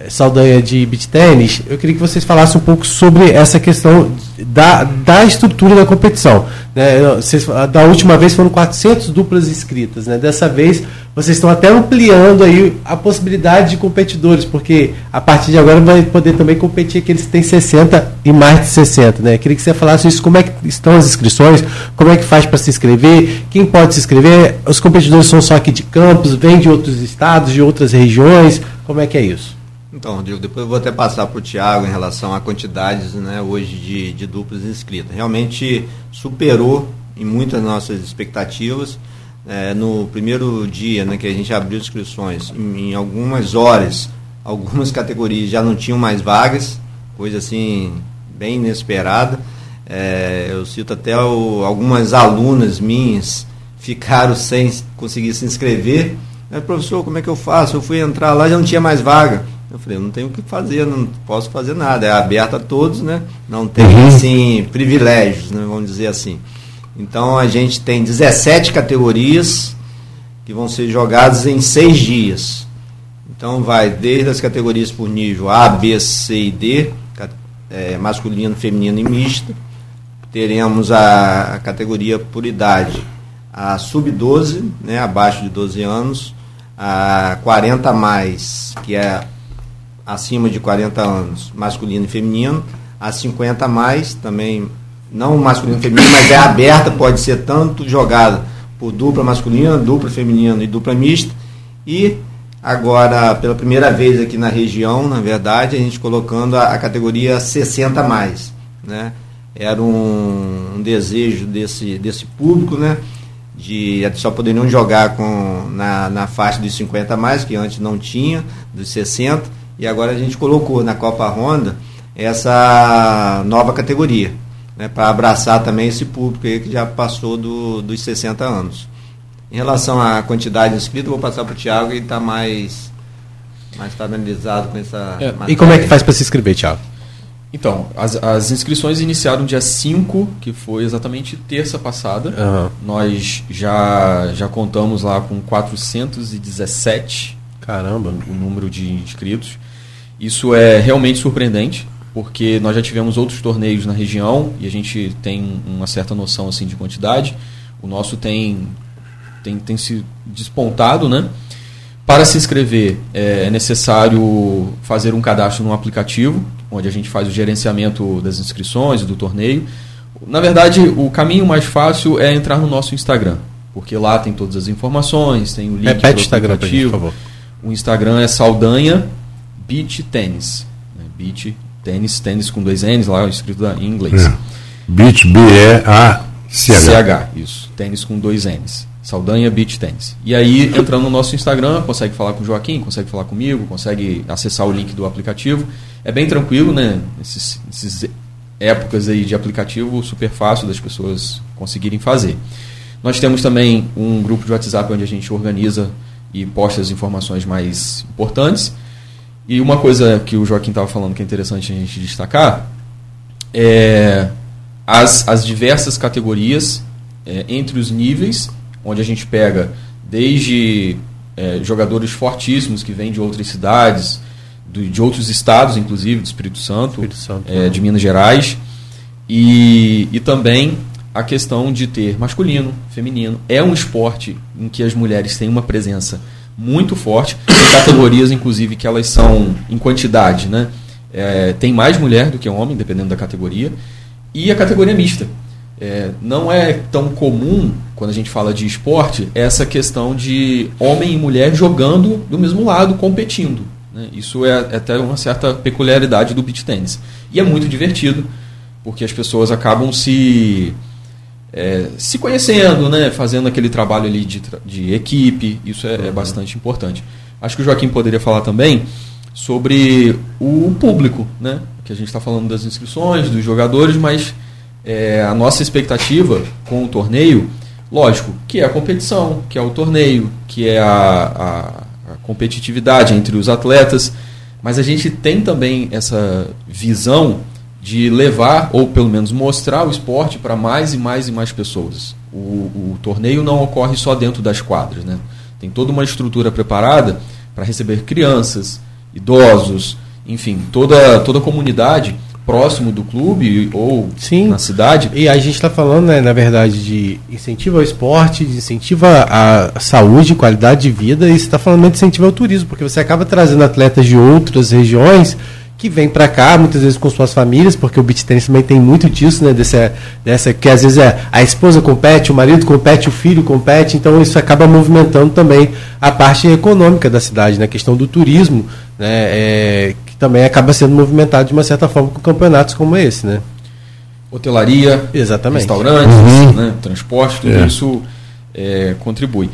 Saldanha de beach tênis, eu queria que vocês falassem um pouco sobre essa questão da, da estrutura da competição. Né? Vocês, da última vez foram 400 duplas inscritas, né? dessa vez vocês estão até ampliando aí a possibilidade de competidores, porque a partir de agora vai poder também competir aqueles que têm 60 e mais de 60. Né? Eu queria que você falasse isso, como é que estão as inscrições, como é que faz para se inscrever, quem pode se inscrever, os competidores são só aqui de Campos, vêm de outros estados, de outras regiões, como é que é isso? Então, Rodrigo, depois eu vou até passar para o Tiago em relação a quantidades né, hoje de, de duplas inscritas. Realmente superou em muitas nossas expectativas. É, no primeiro dia né, que a gente abriu inscrições, em, em, algumas horas, algumas categorias já não tinham mais vagas, coisa assim bem inesperada. É, eu cito até o, algumas alunas minhas ficaram sem conseguir se inscrever. professor, como é que eu faço? Eu fui entrar lá já não tinha mais vaga. Eu falei, eu não tenho o que fazer, não posso fazer nada. É aberto a todos, né? Não tem, uhum. assim, privilégios, né? vamos dizer assim. Então, a gente tem 17 categorias que vão ser jogadas em seis dias. Então, vai desde as categorias por nível A, B, C e D, é, masculino, feminino e misto. Teremos a, a categoria por idade, a sub-12, né, abaixo de 12 anos, a 40 mais, que é acima de 40 anos, masculino e feminino, a 50 mais, também não masculino e feminino, mas é aberta, pode ser tanto jogada por dupla masculina, dupla feminina e dupla mista. E agora, pela primeira vez aqui na região, na verdade, a gente colocando a, a categoria 60 mais, né? Era um, um, desejo desse, desse público, né? De só poderiam jogar com, na, na faixa dos 50 mais, que antes não tinha, dos 60 e agora a gente colocou na Copa Honda essa nova categoria, né, para abraçar também esse público aí que já passou do, dos 60 anos. Em relação à quantidade de inscritos, vou passar para o Tiago e está mais, mais familiarizado com essa é. E como é que faz para se inscrever, Tiago? Então, as, as, inscrições iniciaram dia 5, que foi exatamente terça passada. Uhum. Nós já, já contamos lá com 417 Caramba. o número de inscritos. Isso é realmente surpreendente, porque nós já tivemos outros torneios na região e a gente tem uma certa noção assim de quantidade. O nosso tem tem, tem se despontado, né? Para se inscrever é, é necessário fazer um cadastro no aplicativo, onde a gente faz o gerenciamento das inscrições e do torneio. Na verdade, o caminho mais fácil é entrar no nosso Instagram, porque lá tem todas as informações, tem o link Repete o Instagram, gente, por favor. O Instagram é Saldanha Beach Tênis. Né? Beach Tênis, tênis com dois N's, lá escrito em inglês. É. Beach, B-E-A-C-H. C-H, isso. Tênis com dois N's. Saldanha Beach Tênis. E aí, entrando no nosso Instagram, consegue falar com o Joaquim, consegue falar comigo, consegue acessar o link do aplicativo. É bem tranquilo, né? Esses, esses épocas aí de aplicativo, super fácil das pessoas conseguirem fazer. Nós temos também um grupo de WhatsApp onde a gente organiza e posta as informações mais importantes. E uma coisa que o Joaquim estava falando que é interessante a gente destacar é as, as diversas categorias é, entre os níveis, onde a gente pega desde é, jogadores fortíssimos que vêm de outras cidades, do, de outros estados, inclusive, do Espírito Santo, Espírito Santo é, de Minas Gerais, e, e também a questão de ter masculino, feminino. É um esporte em que as mulheres têm uma presença muito forte, em categorias, inclusive, que elas são em quantidade, né? É, tem mais mulher do que homem, dependendo da categoria, e a categoria mista. É, não é tão comum, quando a gente fala de esporte, essa questão de homem e mulher jogando do mesmo lado, competindo. Né? Isso é, até uma certa peculiaridade do beach tênis. E é muito divertido, porque as pessoas acabam se é, se conhecendo, né, fazendo aquele trabalho ali de, de equipe, isso é, é, uhum. bastante importante. Acho que o Joaquim poderia falar também sobre o público, né, que a gente está falando das inscrições, dos jogadores, mas é, a nossa expectativa com o torneio, lógico, que é a competição, que é o torneio, que é a, a, a competitividade entre os atletas, mas a gente tem também essa visão de levar, ou pelo menos mostrar o esporte para mais e mais e mais pessoas. O, o, torneio não ocorre só dentro das quadras. Né? tem toda uma estrutura preparada para receber crianças, idosos, enfim, toda, toda a comunidade próximo do clube ou Sim. na cidade. E a gente está falando, né, na verdade, de incentivo ao esporte, de incentivo à saúde, qualidade de vida, e você está falando de incentivo ao turismo, porque você acaba trazendo atletas de outras regiões que vêm para cá, muitas vezes com suas famílias, porque o beach tennis também tem muito disso, né, dessa, dessa que às vezes é a esposa compete, o marido compete, o filho compete, então isso acaba movimentando também a parte econômica da cidade, na né, questão do turismo, né, é, que também acaba sendo movimentado de uma certa forma com campeonatos como esse, né? Hotelaria, Exatamente. restaurantes, Uhum. né, transporte, tudo É. isso é, contribui.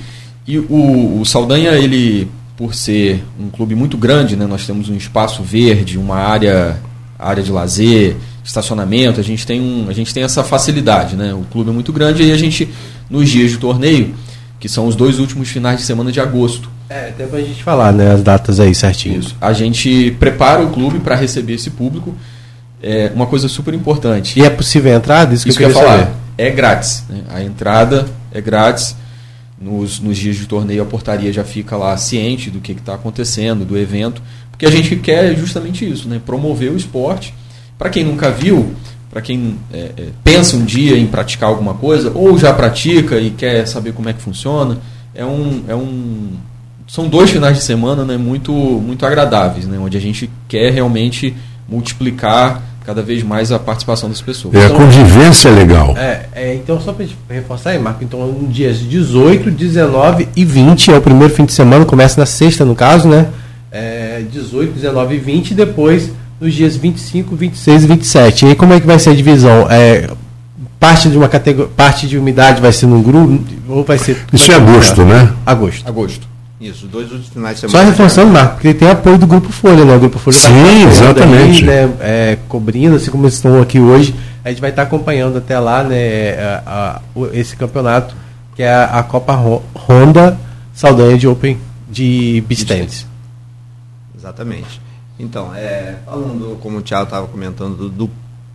E o, o Saldanha, ele, por ser um clube muito grande, né, nós temos um espaço verde, uma área, área de lazer, estacionamento, a gente tem, um, a gente tem essa facilidade. Né? O clube é muito grande e a gente, nos dias de torneio, que são os dois últimos finais de semana de agosto, É, até pra gente falar, né, as datas aí certinho. isso, a gente prepara o clube para receber esse público. É uma coisa super importante. E é possível a entrada? Isso que Isso eu que eu queria ia falar. saber. É grátis. né? A entrada é grátis. Nos, nos dias de torneio, a portaria já fica lá ciente do que está acontecendo, do evento. Porque a gente quer justamente isso, né? promover o esporte. Para quem nunca viu, para quem é, é, pensa um dia em praticar alguma coisa, ou já pratica e quer saber como é que funciona, é um, é um, são dois finais de semana né, muito, muito agradáveis, né, onde a gente quer realmente multiplicar cada vez mais a participação das pessoas. É, a Então- convivência é legal. É, é, então só para reforçar aí, Marco, então dias 18, 19 e 20 é o primeiro fim de semana, começa na sexta no caso, né? É, 18, 19 e 20 e depois nos dias 25, 26 e 27. E aí como é que vai ser a divisão? É, parte de uma categoria, parte de umidade vai ser num grupo ou vai ser Isso é agosto, né? Agosto. Agosto. Isso, dois últimos finais de Só semana. reforçando, Marco, porque tem apoio do Grupo Folha, né? O Grupo Folha Sim, acompanhando exatamente. Aí, né, é, cobrindo, assim como eles estão aqui hoje. A gente vai estar acompanhando até lá né, a- a- o- esse campeonato, que é a, a Copa Honda Saldanha de Open de Beach Tennis. Exatamente. Então, é, falando, como o Thiago estava comentando, do, do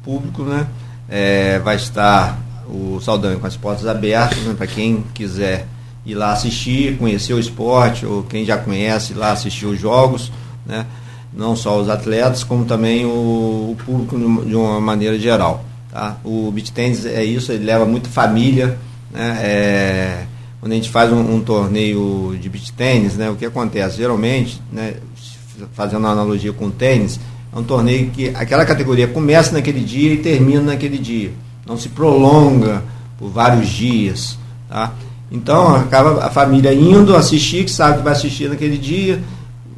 público, né? é, vai estar o Saldanha com as portas abertas né, para quem quiser ir lá assistir, conhecer o esporte, ou quem já conhece ir lá assistir os jogos, né? não só os atletas, como também o, o público de uma maneira geral. Tá? O beach tennis é isso, ele leva muita família. Né? É, quando a gente faz um, um torneio de beach tennis, né, o que acontece? Geralmente, né, fazendo uma analogia com o tênis, é um torneio que aquela categoria começa naquele dia e termina naquele dia. Não se prolonga por vários dias. Tá? Então acaba a família indo assistir, que sabe que vai assistir naquele dia,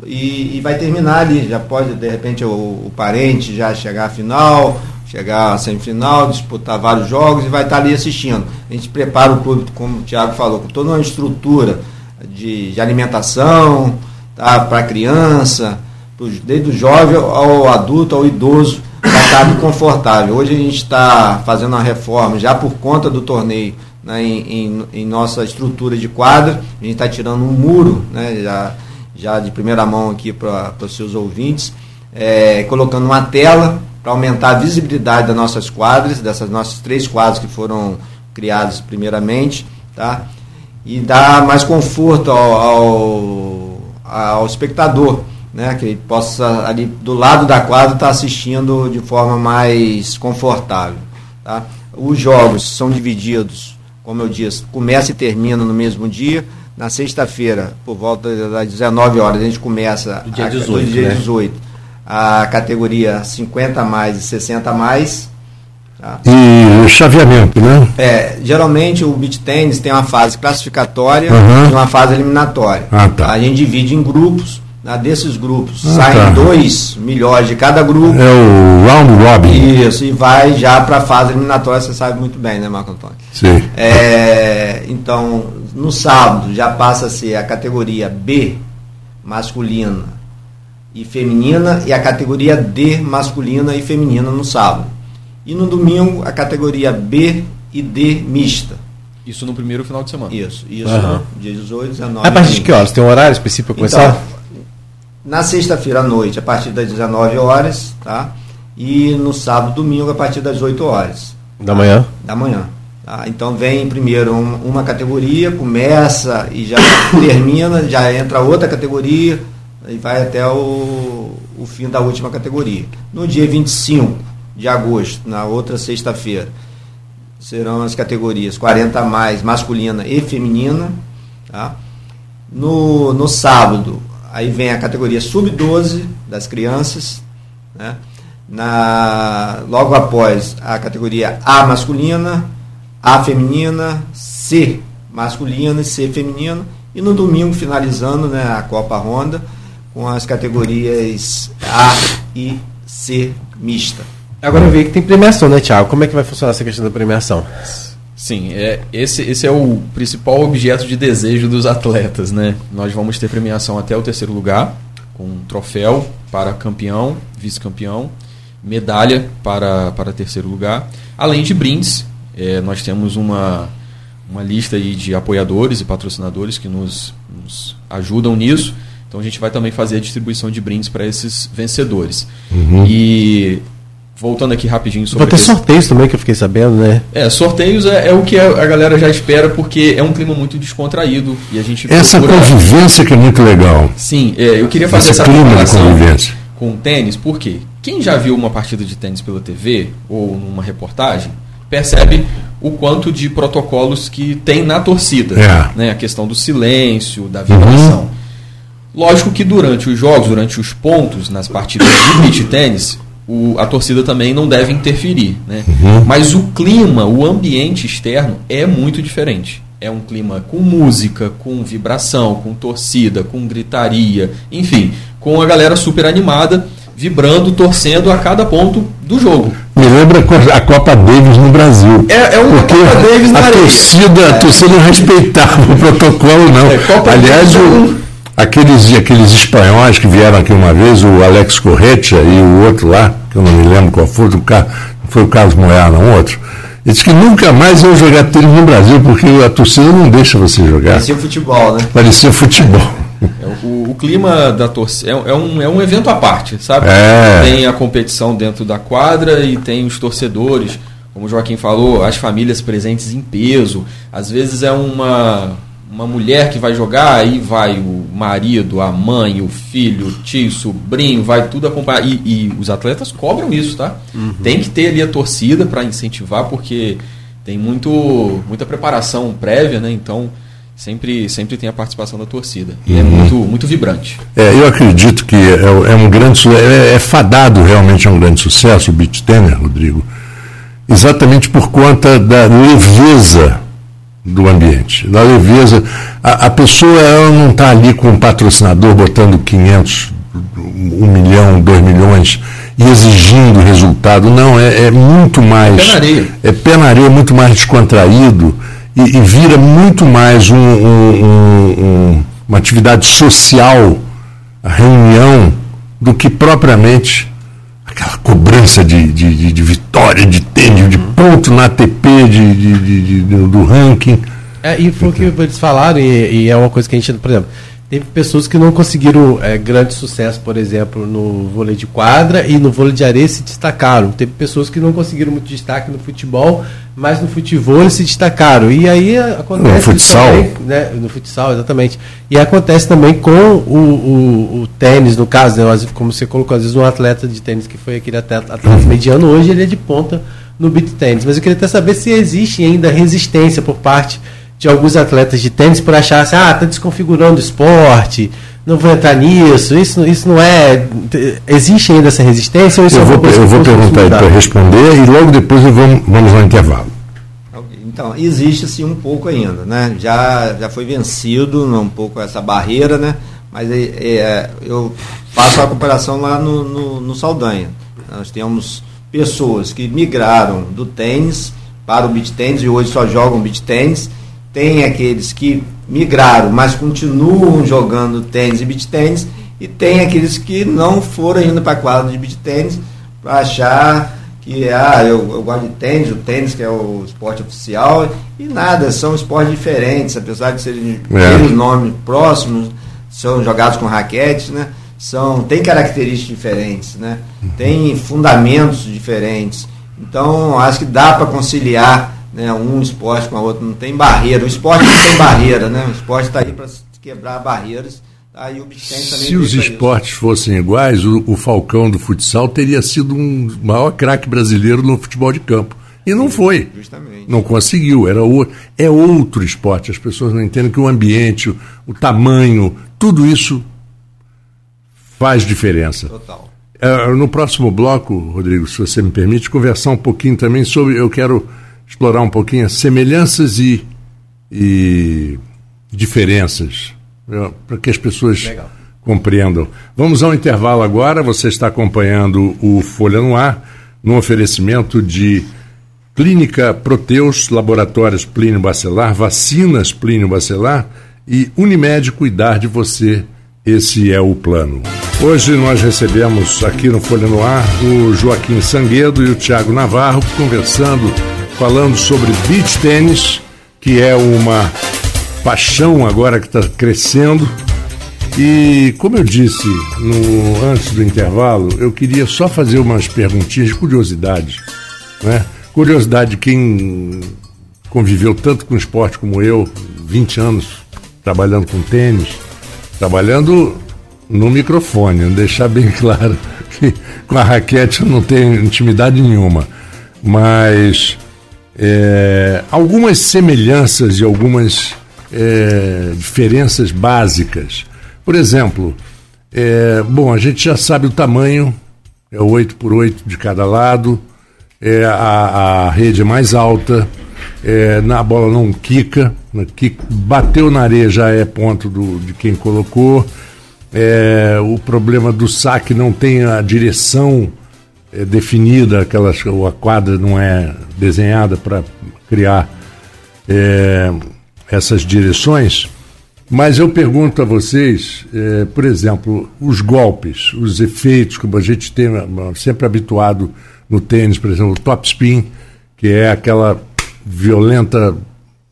e, e vai terminar ali. Já pode, de repente, o, o parente já chegar à final, chegar à semifinal, disputar vários jogos e vai estar ali assistindo. A gente prepara o clube, como o Thiago falou, com toda uma estrutura de, de alimentação tá, para a criança, desde o jovem ao adulto, ao idoso, para estar confortável. Hoje a gente está fazendo uma reforma já por conta do torneio né, em, em- em nossa estrutura de quadra. A gente está tirando um muro, né, já, já de primeira mão aqui para os seus ouvintes, é, colocando uma tela para aumentar a visibilidade das nossas quadras, dessas nossas três quadras que foram criadas primeiramente, tá? e dar mais conforto ao, ao, ao espectador, né? que ele possa ali do lado da quadra estar assistindo de forma mais confortável. Tá? Os jogos são divididos, como eu disse, começa e termina no mesmo dia. Na sexta-feira, por volta das 19 horas, a gente começa Do dia a, 18, do dia né? 18, a categoria 50 a mais e 60 a mais. Tá? E o chaveamento, né? É, geralmente o beach tennis tem uma fase classificatória Uhum. e uma fase eliminatória. Ah, tá. A gente divide em grupos. Né, desses grupos Ah, saem tá. dois melhores de cada grupo. É o round robin. Isso, e vai já para a fase eliminatória, você sabe muito bem, né, Marco Antônio? Sim. É, então, no sábado já passa a ser a categoria B masculina e feminina e a categoria D masculina e feminina no sábado. E no domingo a categoria B e D mista. Isso no primeiro final de semana. Isso, isso, Aham. dia 18, 19. A partir de 20. que horas? Tem um horário específico para começar? Então, na sexta-feira à noite, a partir das 19 horas, tá? E no sábado e domingo, a partir das 8 horas da manhã. da manhã. Tá? Então vem primeiro um, uma categoria, começa e já termina, já entra outra categoria e vai até o, o fim da última categoria. No dia 25 de agosto, na outra sexta-feira, serão as categorias 40 a mais, masculina e feminina. Tá? No, no sábado, aí vem a categoria sub-12 das crianças. Né? Na, logo após a categoria A masculina, A feminina, C masculina e C feminina. E no domingo, finalizando né, a Copa Honda, com as categorias A e C mista. Agora eu vi que tem premiação, né, Thiago? Como é que vai funcionar essa questão da premiação? Sim, é, esse, esse é o principal objeto de desejo dos atletas, né? Nós vamos ter premiação até o terceiro lugar, com um troféu para campeão, vice-campeão, medalha para, para terceiro lugar, além de brindes. É, nós temos uma, uma lista aí de apoiadores e patrocinadores que nos, nos ajudam nisso. Então a gente vai também fazer a distribuição de brindes para esses vencedores. Uhum. E voltando aqui rapidinho sobre. Vai ter sorteios também que eu fiquei sabendo, né? É, sorteios é, é, o que a galera já espera, porque é um clima muito descontraído e a gente. Essa procura... convivência que é muito legal. Sim, é, eu queria fazer Esse essa clima de convivência. com o tênis, por quê? Quem já viu uma partida de tênis pela TV ou numa reportagem, percebe o quanto de protocolos que tem na torcida. É. Né? A questão do silêncio, da vibração. Uhum. Lógico que durante os jogos, durante os pontos nas partidas de beach tênis, o, a torcida também não deve interferir. Né? Uhum. Mas o clima, o ambiente externo é muito diferente. É um clima com música, com vibração, com torcida, com gritaria, enfim, com a galera super animada, vibrando, torcendo a cada ponto do jogo. Me lembra a Copa Davis no Brasil. É, é uma Porque Copa Davis na a torcida, é. a torcida não respeitava o protocolo, não. É, Aliás, o, Aqueles, aqueles espanhóis que vieram aqui uma vez, o Alex Corretia e o outro lá, que eu não me lembro qual foi, foi o Carlos Moyar, não outro. Ele disse que nunca mais iam jogar tênis no Brasil, porque a torcida não deixa você jogar. Parecia futebol, né? Parecia futebol. É, o, o, clima da torcida é, é, um, é um evento à parte, sabe? É. Tem a competição dentro da quadra e tem os torcedores, como o Joaquim falou, as famílias presentes em peso. Às vezes é uma, uma mulher que vai jogar, aí vai o marido, a mãe, o filho, o tio, o sobrinho, vai tudo acompanhar. E, e os atletas cobram isso, tá? Uhum. Tem que ter ali a torcida para incentivar, porque tem muito, muita preparação prévia, né? Então sempre, sempre tem a participação da torcida. E é uhum. é muito, muito vibrante. É, eu acredito que é, é um grande é, é fadado realmente a um grande sucesso o beat tennis, Rodrigo, exatamente por conta da leveza do ambiente, da leveza. A, a pessoa ela não está ali com um patrocinador botando 500, 1 milhão, 2 milhões e exigindo resultado. Não, é, é muito mais. É pé na areia. É pé na areia, muito mais descontraído e, e vira muito mais um, um, um, uma atividade social, a reunião, do que propriamente aquela cobrança de, de, de, de vitória, de tênis, de ponto na ATP, de, de, do ranking. É, e foi o que eles falaram, e, e, é uma coisa que a gente, por exemplo, teve pessoas que não conseguiram é, grande sucesso, por exemplo, no vôlei de quadra e no vôlei de areia se destacaram. Teve pessoas que não conseguiram muito destaque no futebol, mas no futebol se destacaram. E aí acontece. No futsal. Também, né, no futsal, exatamente. E acontece também com o, o, o tênis, no caso, né, como você colocou, às vezes um atleta de tênis que foi aquele atleta, atleta mediano, hoje ele é de ponta no beat tênis. Mas eu queria até saber se existe ainda resistência por parte de alguns atletas de tênis por achar assim, ah, está desconfigurando o esporte, não vou entrar nisso, isso, isso não é. Existe ainda essa resistência ou isso eu é vou, Eu vou perguntar para responder e logo depois vamos, vamos ao intervalo. Então, existe sim um pouco ainda, né? Já, já foi vencido um pouco essa barreira, né? Mas é, é, eu faço a comparação lá no, no, no Saldanha. Nós temos pessoas que migraram do tênis para o beach tênis e hoje só jogam beach tênis tem aqueles que migraram, mas continuam jogando tênis e beach tênis, e tem aqueles que não foram ainda para a quadra de beach tênis para achar que ah, eu, eu, gosto de tênis, o tênis que é o esporte oficial, e nada, são esportes diferentes, apesar de serem é. nomes próximos, são jogados com raquetes, né? São, tem características diferentes, né? Tem fundamentos diferentes. Então, acho que dá para conciliar né, um esporte com a outra, não tem barreira. O esporte não tem barreira, né? O esporte está aí para quebrar barreiras. Tá? E o Se os esportes fossem iguais, o, o Falcão do futsal teria sido um maior craque brasileiro no futebol de campo. E não foi. isso. Justamente. Não conseguiu. Era o, é outro esporte. As pessoas não entendem que o ambiente, o, o tamanho, tudo isso faz diferença. Total. É, no próximo bloco, Rodrigo, se você me permite, conversar um pouquinho também sobre. Eu quero explorar um pouquinho as semelhanças e, e diferenças, para que as pessoas Legal. compreendam. Vamos ao intervalo agora. Você está acompanhando o Folha no Ar, no oferecimento de Clínica Proteus, Laboratórios Plínio Bacelar, Vacinas Plínio Bacelar e Unimed Cuidar de Você. Esse é o plano. Hoje nós recebemos aqui no Folha no Ar o Joaquim Sanguedo e o Tiago Navarro conversando, falando sobre beach tênis, que é uma paixão agora que está crescendo. E como eu disse no, antes do intervalo, eu queria só fazer umas perguntinhas de curiosidade. Né? Curiosidade de quem conviveu tanto com esporte como eu, 20 anos trabalhando com tênis, trabalhando no microfone, deixar bem claro que com a raquete eu não tenho intimidade nenhuma. Mas é, algumas semelhanças e algumas é, diferenças básicas. Por exemplo, é, bom, a gente já sabe o tamanho, é 8 por 8 de cada lado, é a, a rede é mais alta, é, na bola não quica, né, bateu na areia já é ponto do, de quem colocou. É, o problema do saque não tem a direção é, definida, aquelas, a quadra não é desenhada para criar é, essas direções. Mas eu pergunto a vocês, é, por exemplo, os golpes, os efeitos, como a gente tem é, sempre habituado no tênis, por exemplo, o top spin, que é aquela violenta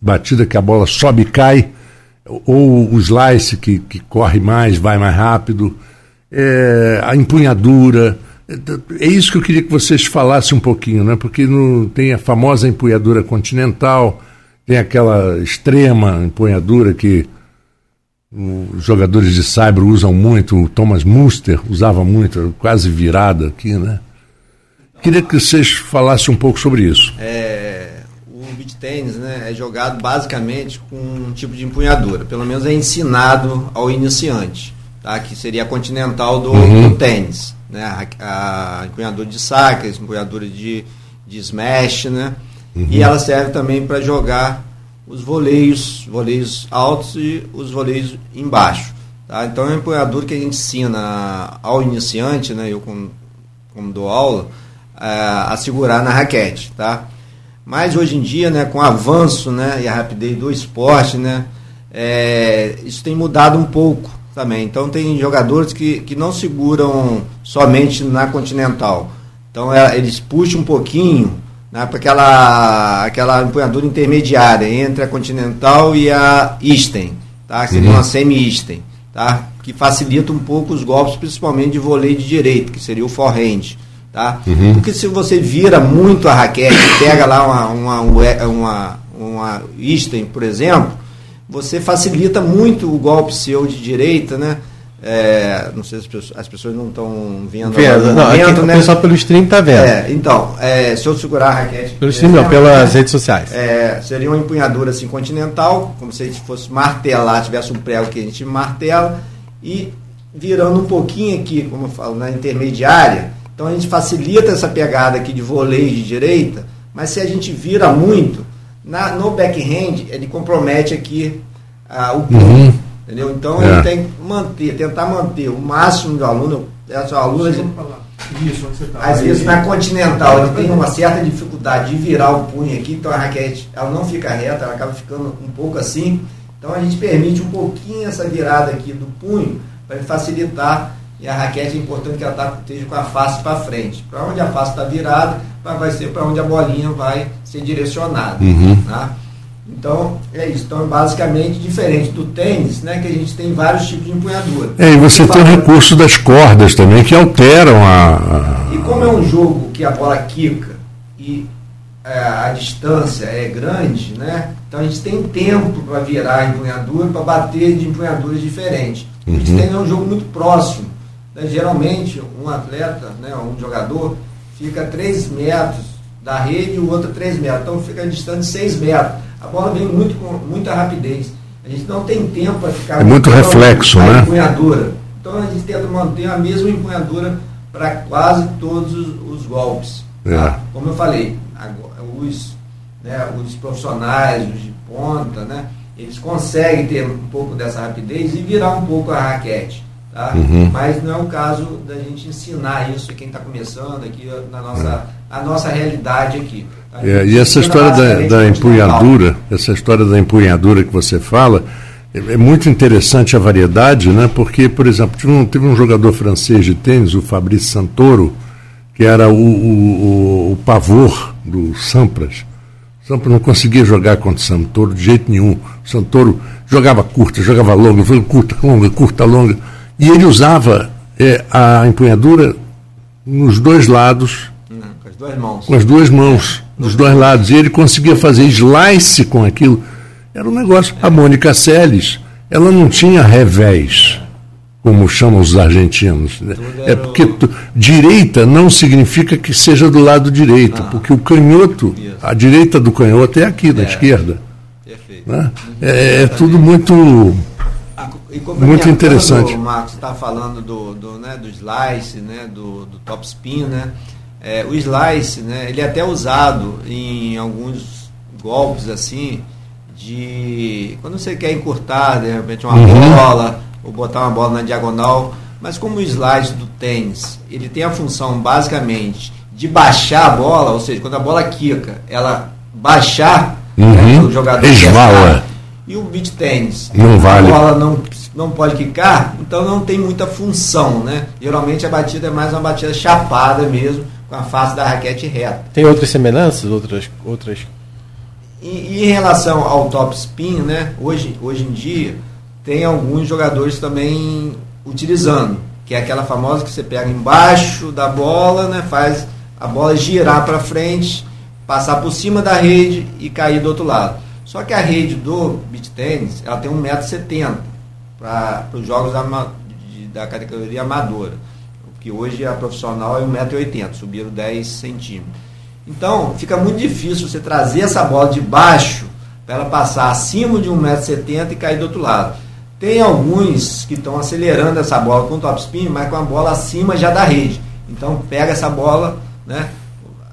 batida que a bola sobe e cai, ou o slice que, que corre mais, vai mais rápido, é, a empunhadura. É isso que eu queria que vocês falassem um pouquinho, né? porque no, tem a famosa empunhadura continental, tem aquela extrema empunhadura que os jogadores de saibro usam muito, o Thomas Muster usava muito, quase virada aqui, né? Queria que vocês falassem um pouco sobre isso. É, o beach tênis né, é jogado basicamente com um tipo de empunhadura. Pelo menos é ensinado ao iniciante, tá? que seria a continental do, Uhum. do tênis. Né? A, a empunhadura de saque, a empunhadura de, de smash, né? E ela serve também para jogar os voleios, voleios altos e os voleios embaixo. Tá? Então é uma empunhadura que a gente ensina ao iniciante, né? eu como, como dou aula, a, a segurar na raquete. Tá? Mas hoje em dia, né, com o avanço né, e a rapidez do esporte, né, é, isso tem mudado um pouco também. Então tem jogadores que, que não seguram somente na continental. Então é, eles puxam um pouquinho né, para aquela, aquela empunhadura intermediária entre a continental e a Eastern, tá? que seria uma semi-Eastern, tá? que facilita um pouco os golpes, principalmente de voleio de direito, que seria o forehand. Tá? Porque se você vira muito a raquete, pega lá uma, uma, uma, uma Eastern, por exemplo, você facilita muito o golpe seu de direita, né? É, não sei se as pessoas, as pessoas não estão vendo agora no Não, aqui momento, o né? pessoal pelo stream tá vendo. É, então, é, se eu segurar a raquete. Pelo stream não, pelas redes sociais. É, seria uma empunhadura assim continental, como se a gente fosse martelar, tivesse um prego que a gente martela, e virando um pouquinho aqui, como eu falo, na intermediária. Então a gente facilita essa pegada aqui de voleio de direita, mas se a gente vira muito, na, no backhand ele compromete aqui ah, o ponto. Entendeu? Então É. ele tem que manter, tentar manter o máximo do aluno. Essa aluna, Isso, onde você tá. às vezes na continental ele tem uma certa dificuldade de virar o punho aqui, então a raquete ela não fica reta, ela acaba ficando um pouco assim. Então a gente permite um pouquinho essa virada aqui do punho para facilitar e a raquete é importante que ela tá, esteja com a face para frente. Para onde a face está virada, vai ser para onde a bolinha vai ser direcionada. Tá? Então é isso. Então é basicamente diferente do tênis, né, que a gente tem vários tipos de empunhadura. É, e você tem o recurso das cordas também, que alteram a. E como é um jogo que a bola quica e é, a distância é grande, né? Então a gente tem tempo para virar a empunhadura, para bater de empunhaduras diferentes. Uhum. A gente tem um jogo muito próximo. Né? Geralmente, um atleta, né, um jogador, fica 3 metros da rede e o outro 3 metros. Então fica distante 6 metros. A bola vem muito com muita rapidez. A gente não tem tempo para ficar. É muito reflexo, a né? empunhadura. Então a gente tenta manter a mesma empunhadura para quase todos os, os golpes. Tá? É. Como eu falei, os, né, os profissionais, os de ponta, né, eles conseguem ter um pouco dessa rapidez e virar um pouco a raquete. Tá? Uhum. Mas não é o caso da gente ensinar isso quem está começando aqui na nossa, é. a nossa realidade aqui. Tá? É, e essa história da, da empunhadura, essa história da empunhadura que você fala, é, é muito interessante a variedade, né? Porque, por exemplo, teve um, teve um jogador francês de tênis, o Fabrice Santoro, que era o, o, o, pavor do Sampras. O Sampras não conseguia jogar contra o Santoro de jeito nenhum. O Santoro jogava curta, jogava longa, curta, longa, curta, longa. E ele usava é, a empunhadura nos dois lados. Não, com as duas mãos. Com as duas mãos, é. dos dois lados. E ele conseguia fazer slice com aquilo. Era um negócio. A Mônica Seles, ela não tinha revés como chamam os argentinos. Né? É porque direita não significa que seja do lado direito, ah, porque o canhoto, isso. a direita do canhoto é aqui, da é. esquerda. Perfeito. Né? É, é, tudo muito, muito interessante. O Marcos está falando do, do, né, do slice, né, do, do top spin, né? É, o slice, né, ele é até usado em alguns golpes assim, de quando você quer encurtar, de repente, uma uhum. bola ou botar uma bola na diagonal. Mas como o slide do tênis, ele tem a função basicamente de baixar a bola, ou seja, quando a bola quica, ela baixar uhum. né, o jogador Esvala. E o beat tênis, não vale. a bola não, não pode quicar, então não tem muita função, né? Geralmente a batida é mais uma batida chapada mesmo, com a face da raquete reta. Tem outras semelhanças, outras outras e, e em relação ao top spin, né? Hoje, hoje em dia, tem alguns jogadores também utilizando, que é aquela famosa que você pega embaixo da bola, né, faz a bola girar para frente, passar por cima da rede e cair do outro lado. Só que a rede do beach tennis, ela tem 1,70m para os jogos da, da categoria amadora, que hoje a profissional é 1,80m, subiram 10 centímetros. Então, fica muito difícil você trazer essa bola de baixo para ela passar acima de 1,70m e cair do outro lado. Tem alguns que estão acelerando essa bola com top spin, mas com a bola acima já da rede. Então pega essa bola, né?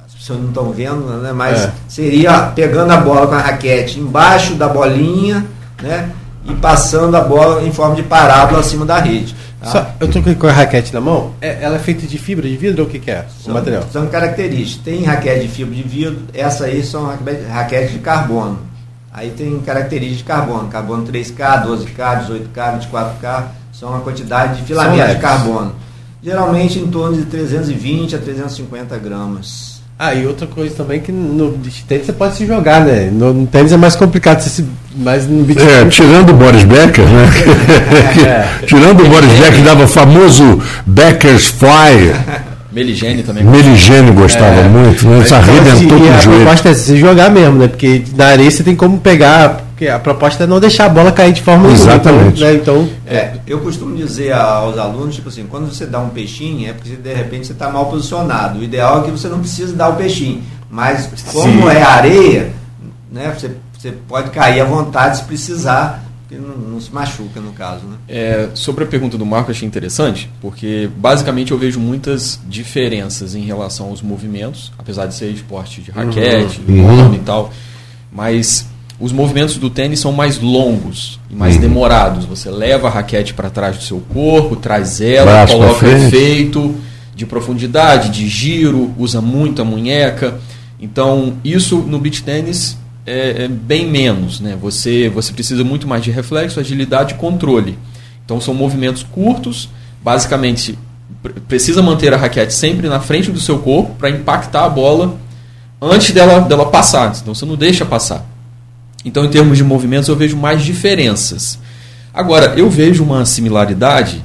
As pessoas não estão vendo, né? Mas é. seria pegando a bola com a raquete embaixo da bolinha, né? E passando a bola em forma de parábola acima da rede. Tá? Só, eu estou com a raquete na mão. É, ela é feita de fibra de vidro ou o que, que é? São, o material? São características. Tem raquete de fibra de vidro, essa aí são raquetes de carbono. Aí tem características de carbono, carbono 3K, 12K, 18K, 24K, são uma quantidade de filamento de carbono. Geralmente em torno de 320 a 350 gramas. Ah, e outra coisa também que no beach tênis você pode se jogar, né? No, no tênis é mais complicado, você se, mas no beach É, tirando o Boris Becker, né? é. tirando o Boris Becker, dava o famoso Becker's Fly. Meligene também. Meligene gostava é, muito, né? Isso arrebentou com o joelho. A proposta é se jogar mesmo, né? Porque na areia você tem como pegar. Porque a proposta é não deixar a bola cair de forma Exatamente. Né? Então, é, eu costumo dizer aos alunos, tipo assim, quando você dá um peixinho, é porque de repente você está mal posicionado. O ideal é que você não precise dar o peixinho. Mas como Sim. é areia, né? Você, você pode cair à vontade se precisar porque não, não, se machuca no caso. Né? É, sobre a pergunta do Marco, achei interessante, porque basicamente eu vejo muitas diferenças em relação aos movimentos, apesar de ser esporte de raquete, uhum. e tal, mas os movimentos do tênis são mais longos e mais uhum. demorados. Você leva a raquete para trás do seu corpo, traz ela, Braço coloca efeito de profundidade, de giro, usa muito a munheca. Então, isso no beach tênis é, é, bem menos. Né? Você, você precisa muito mais de reflexo, agilidade e controle. Então são movimentos curtos, basicamente precisa manter a raquete sempre na frente do seu corpo para impactar a bola antes dela, dela passar. Então você não deixa passar. Então, em termos de movimentos, eu vejo mais diferenças. Agora, eu vejo uma similaridade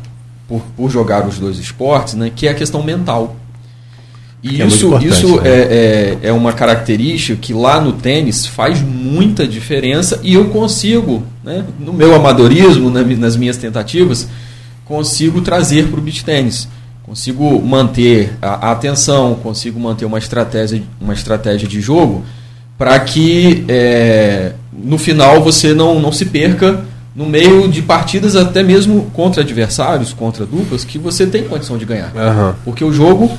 por, por jogar os dois esportes, né, que é a questão mental. E é isso, isso né? é, é, é, uma característica que lá no tênis faz muita diferença e eu consigo, né, no meu amadorismo, nas minhas tentativas, consigo trazer para o beach tênis. Consigo manter a, atenção, consigo manter uma estratégia, uma estratégia de jogo para que é, no final você não, não se perca no meio de partidas até mesmo contra adversários, contra duplas, que você tem condição de ganhar. Uhum. Porque o jogo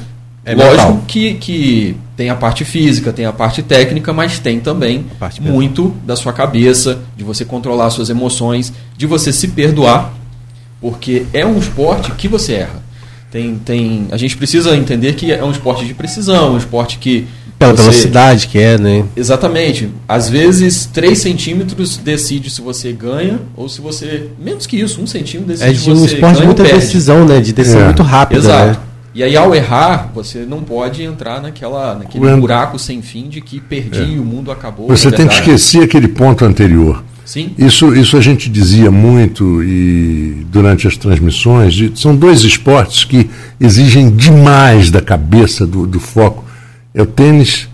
é Lógico que, que tem a parte física, tem a parte técnica, mas tem também muito da sua cabeça, de você controlar suas emoções, de você se perdoar, porque é um esporte que você erra. Tem, tem, a gente precisa entender que é um esporte de precisão, um esporte que. Pela você, velocidade que é, né? Exatamente. Às vezes, 3 centímetros decide se você ganha ou se você. Menos que isso, um centímetro decide é de se você um esporte de muita decisão, né? De decisão é. muito rápida. Exato. Né? E aí, ao errar, você não pode entrar naquela, naquele buraco sem fim de que perdi, é. o mundo acabou. Você tem que esquecer aquele ponto anterior. Sim. Isso, isso a gente dizia muito e durante as transmissões. De, são dois esportes que exigem demais da cabeça, do, do foco. É o tênis,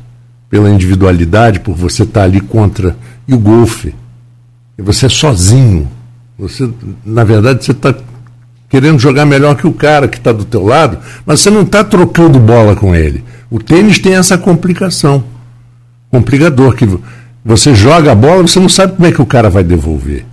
pela individualidade, por você estar ali contra, e o golfe. E você é sozinho. Você, na verdade, você está querendo jogar melhor que o cara que está do teu lado, mas você não está trocando bola com ele. O tênis tem essa complicação, complicador, que você joga a bola, você não sabe como é que o cara vai devolver.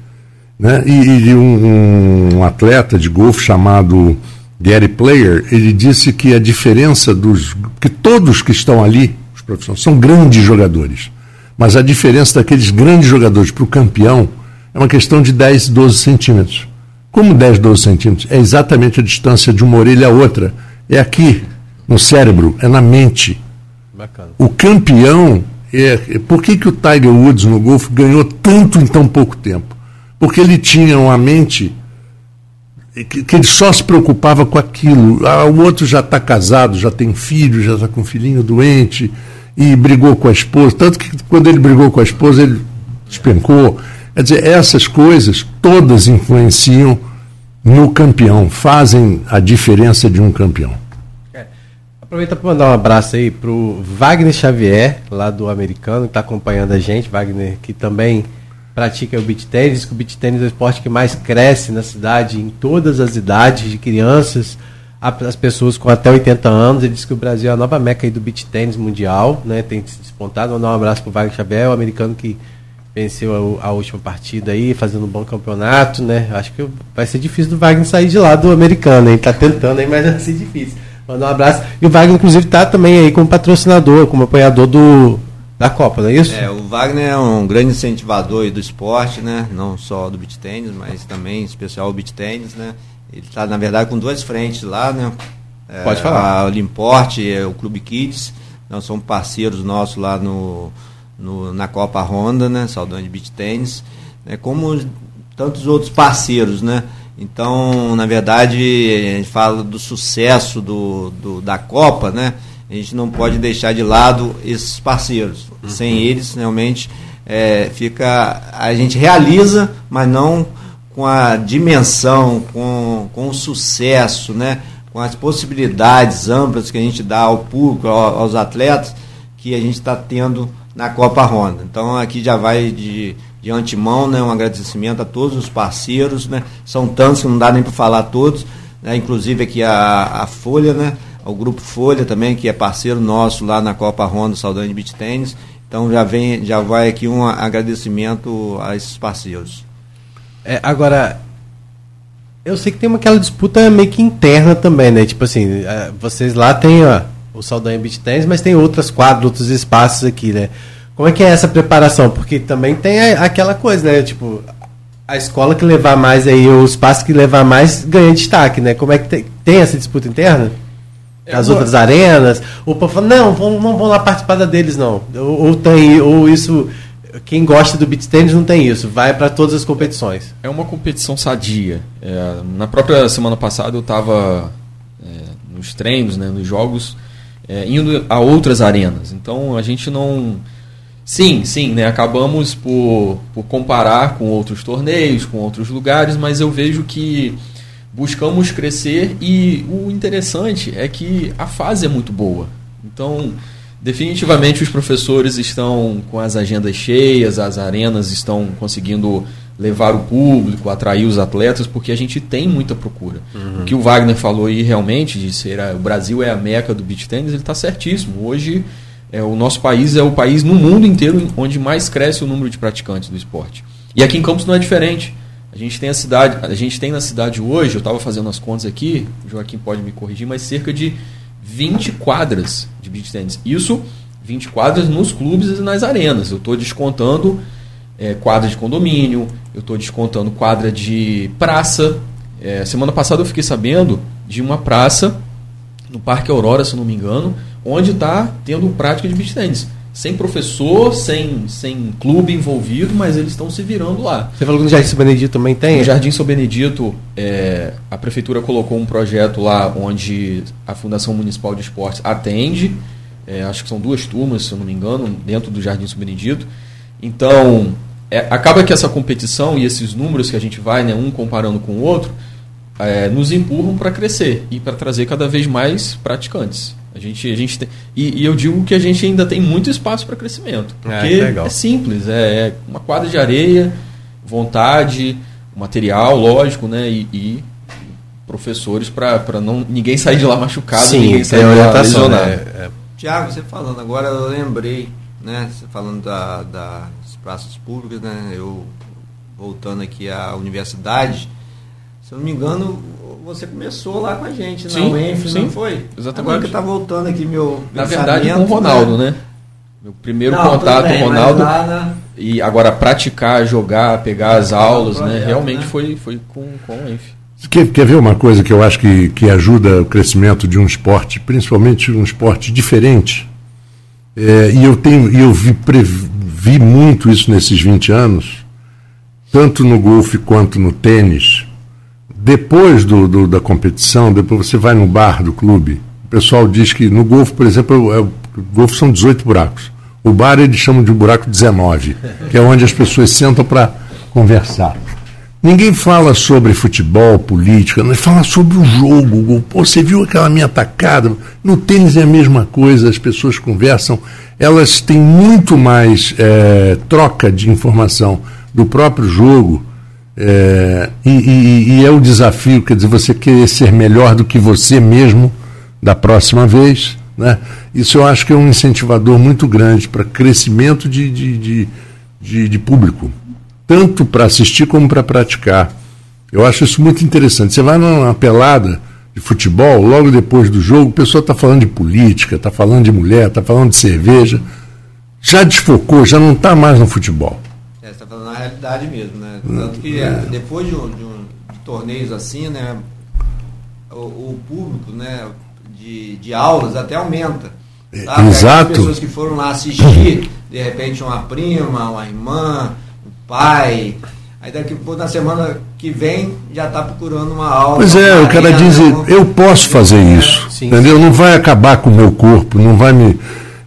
Né? E, e um, um, atleta de golfe chamado Gary Player, ele disse que a diferença dos. que todos que estão ali, os profissionais, são grandes jogadores. Mas a diferença daqueles grandes jogadores para o campeão é uma questão de 10, 12 centímetros. Como 10, 12 centímetros? É exatamente a distância de uma orelha a outra. É aqui, no cérebro, é na mente. Bacana. O campeão. É, por que, que o Tiger Woods no golfe ganhou tanto em tão pouco tempo? Porque ele tinha uma mente que, que ele só se preocupava com aquilo. Ah, o outro já está casado, já tem filho, já está com um filhinho doente e brigou com a esposa. Tanto que quando ele brigou com a esposa, ele despencou. Quer dizer, essas coisas todas influenciam no campeão, fazem a diferença de um campeão. É. Aproveita para mandar um abraço aí para o Wagner Xavier, lá do americano, que está acompanhando a gente. Wagner, que também pratica o beach tênis, que o beach tênis é o esporte que mais cresce na cidade, em todas as idades, de crianças as pessoas com até 80 anos. Ele disse que o Brasil é a nova meca do beach tênis mundial, né? Tem se despontado. Mandar um abraço para o Wagner Xavier, o americano que venceu a, a, última partida aí, fazendo um bom campeonato, né? Acho que vai ser difícil do Wagner sair de lá do americano, hein? Tá tentando aí, mas vai ser difícil. Mandar um abraço. E o Wagner, inclusive, tá também aí como patrocinador, como apoiador do, da Copa, não é isso? É, o Wagner é um grande incentivador do esporte, né? Não só do beach tênis, mas também, em especial, o beach tênis, né? Ele está, na verdade, com duas frentes lá, né? É, Pode falar. A Olimporte, é, o Clube Kids, nós somos parceiros nossos lá no no, na Copa Honda, né, Saldanha Beach Tennis, né, como tantos outros parceiros, né? Então, na verdade, a gente fala do sucesso do, do, da Copa, né? A gente não pode deixar de lado esses parceiros. Uhum. Sem eles, realmente, é, fica. A gente realiza, mas não com a dimensão, com, com o sucesso, né? com as possibilidades amplas que a gente dá ao público, aos atletas, que a gente está tendo na Copa Honda. Então aqui já vai de, de antemão, né, um agradecimento a todos os parceiros, né, são tantos que não dá nem para falar todos, né, inclusive aqui a, a Folha, né, o Grupo Folha também, que é parceiro nosso lá na Copa Honda Saldanha de Beach Tennis. Então já vem, já vai aqui um agradecimento a esses parceiros. É, agora, eu sei que tem uma, aquela disputa meio que interna também, né? Tipo assim, é, vocês lá têm ó, o Saldanha Beach Tennis, mas tem outras quadras, outros espaços aqui, né? Como é que é essa preparação? Porque também tem aquela coisa, né? Tipo, a escola que levar mais aí, o espaço que levar mais ganha destaque, né? Como é que tem, tem essa disputa interna? As Eu outras vou... arenas? Ou para falar, não, vão, não vão lá participar da deles, não. Ou, ou, tem, ou isso. Quem gosta do beat tennis não tem isso, vai para todas as competições. É uma competição sadia. É, na própria semana passada eu estava é, nos treinos, né, nos jogos, é, indo a outras arenas. Então a gente não. Sim, sim, né? acabamos por, por comparar com outros torneios, com outros lugares, mas eu vejo que buscamos crescer e o interessante é que a fase é muito boa. Então, definitivamente os professores estão com as agendas cheias, as arenas estão conseguindo levar o público, atrair os atletas, porque a gente tem muita procura. Uhum. O que o Wagner falou aí realmente, de ser a, o Brasil é a meca do beach tênis, ele está certíssimo. Hoje, é, o nosso país é o país no mundo inteiro onde mais cresce o número de praticantes do esporte. E aqui em Campos não é diferente. A gente tem a cidade, a gente tem na cidade hoje, eu estava fazendo as contas aqui, o Joaquim pode me corrigir, mas cerca de 20 quadras de beach tennis. Isso 20 quadras nos clubes e nas arenas. Eu estou descontando é, quadra de condomínio, eu estou descontando quadra de praça. É, semana passada eu fiquei sabendo de uma praça no Parque Aurora, se não me engano, onde está tendo prática de beach tennis. Sem professor, sem, sem clube envolvido, mas eles estão se virando lá. Você falou que no Jardim São Benedito também tem? No Jardim São Benedito, é, a prefeitura colocou um projeto lá onde a Fundação Municipal de Esportes atende. É, acho que são duas turmas, se eu não me engano, dentro do Jardim São Benedito. Então, é, acaba que essa competição e esses números que a gente vai, né, um comparando com o outro, é, nos empurram para crescer e para trazer cada vez mais praticantes. A gente, a gente tem, e, e, eu digo que a gente ainda tem muito espaço para crescimento. É, porque é, é simples, é, é, uma quadra de areia, vontade, material, lógico, né? E, e professores para não ninguém sair de lá machucado, Sim, ninguém sair de lá lesionado. Né? É, Tiago, você falando agora, eu lembrei, né? Você falando da, da praças públicas, né? Eu voltando aqui à universidade, se eu não me engano, você começou lá com a gente na sim, UENF, sim, não foi? Exatamente. Agora que está voltando aqui meu Na verdade com o Ronaldo, né? né? Meu primeiro não, contato com o Ronaldo na... e agora praticar, jogar, pegar as aulas, né? projeto, né? Realmente né? foi foi com com o UENF. Quer, quer ver uma coisa que eu acho que, que ajuda o crescimento de um esporte, principalmente um esporte diferente? É, e eu tenho, e eu vi, vi muito isso nesses 20 anos, tanto no golfe quanto no tênis. Depois do, do, da competição, depois você vai no bar do clube, o pessoal diz que no golfe, por exemplo, é, o golfe são 18 buracos. O bar eles chamam de buraco 19, que é onde as pessoas sentam para conversar. Ninguém fala sobre futebol, política, não fala sobre o jogo. Pô, você viu aquela minha atacada? No tênis é a mesma coisa, as pessoas conversam, elas têm muito mais é, troca de informação do próprio jogo. É, e, e, e, é o desafio, quer dizer, você querer ser melhor do que você mesmo da próxima vez. Né? Isso eu acho que é um incentivador muito grande para crescimento de, de, de, de, de público tanto para assistir como para praticar. Eu acho isso muito interessante. Você vai numa pelada de futebol, logo depois do jogo, o pessoal está falando de política, está falando de mulher, está falando de cerveja. Já desfocou, já não está mais no futebol. É, você está falando na realidade mesmo, né? Tanto que é, depois de, um, de, um, de, torneios assim, né, o, o, público né, de, de aulas até aumenta. Tá? Exato. As pessoas que foram lá assistir, de repente uma prima, uma irmã, pai. Aí daqui na semana que vem já está procurando uma aula. Pois é, o cara diz, eu posso fazer isso. Sim, entendeu? Sim. Não vai acabar com o meu corpo, não vai me.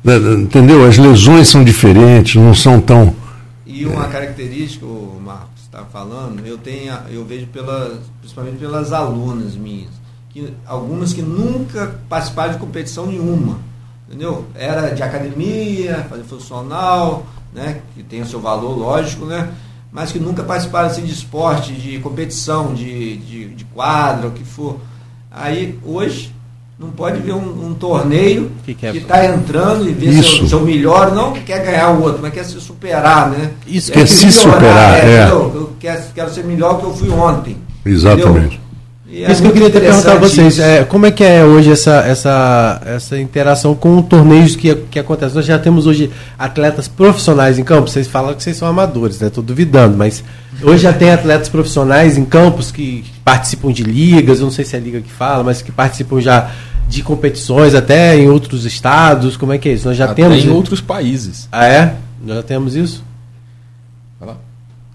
Né, entendeu? As lesões são diferentes, não são tão. E uma característica, o Marcos está falando, eu tenho, eu vejo pelas, principalmente pelas alunas minhas, que algumas que nunca participaram de competição nenhuma. Entendeu? Era de academia, fazer funcional, né, que tem o seu valor, lógico, né, mas que nunca participaram assim, de esporte, de competição, de, de, de quadra, o que for. Aí, hoje, não pode ver um, um torneio que está entrando e ver seu, seu melhor, não que quer ganhar o outro, mas quer se superar, né? Isso, quer se superar, é. é. Eu quero, quero ser melhor que eu fui ontem. Exatamente. Entendeu? É isso que eu queria ter perguntado a vocês. É, como é que é hoje essa, essa, essa interação com torneios que, que acontecem? Nós já temos hoje atletas profissionais em campo. Vocês falam que vocês são amadores, né? Estou duvidando, mas hoje já tem atletas profissionais em campos que participam de ligas, eu não sei se é a liga que fala, mas que participam já de competições até em outros estados. Como é que é isso? Nós já até temos. Em outros países. Ah, é? Nós já temos isso?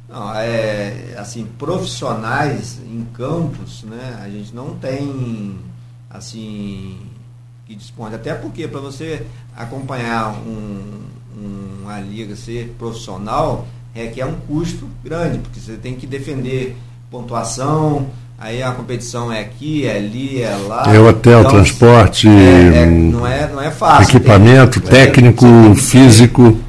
Não, é, assim, profissionais em campos, né, a gente não tem, assim, que dispõe. Até porque para você acompanhar um, um, uma liga, ser profissional, requer um custo grande, porque você tem que defender pontuação, Aí a competição é aqui, é ali, é lá. É hotel, então, transporte. É, é, não, é, não é fácil. Equipamento tem, técnico, físico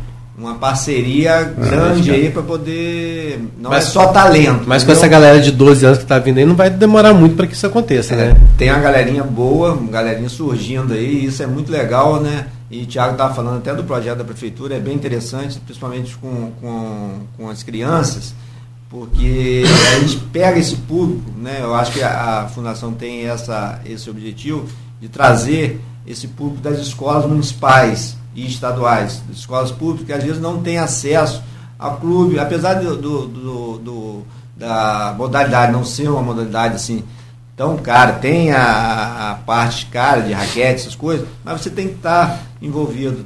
uma parceria grande aí para poder. Não mas, é só talento. Mas entendeu? com essa galera de 12 anos que está vindo aí, não vai demorar muito para que isso aconteça, é, né? Tem a galerinha boa, uma galerinha surgindo aí, isso é muito legal, né? E o Thiago estava falando até do projeto da prefeitura, é bem interessante, principalmente com, com, com as crianças, porque a gente pega esse público, né? Eu acho que a, a Fundação tem essa, esse objetivo de trazer esse público das escolas municipais e estaduais, escolas públicas, que às vezes não têm acesso ao clube, apesar do, do, do, do da modalidade não ser uma modalidade assim tão cara, tem a, a parte cara de raquete, essas coisas, mas você tem que estar envolvido,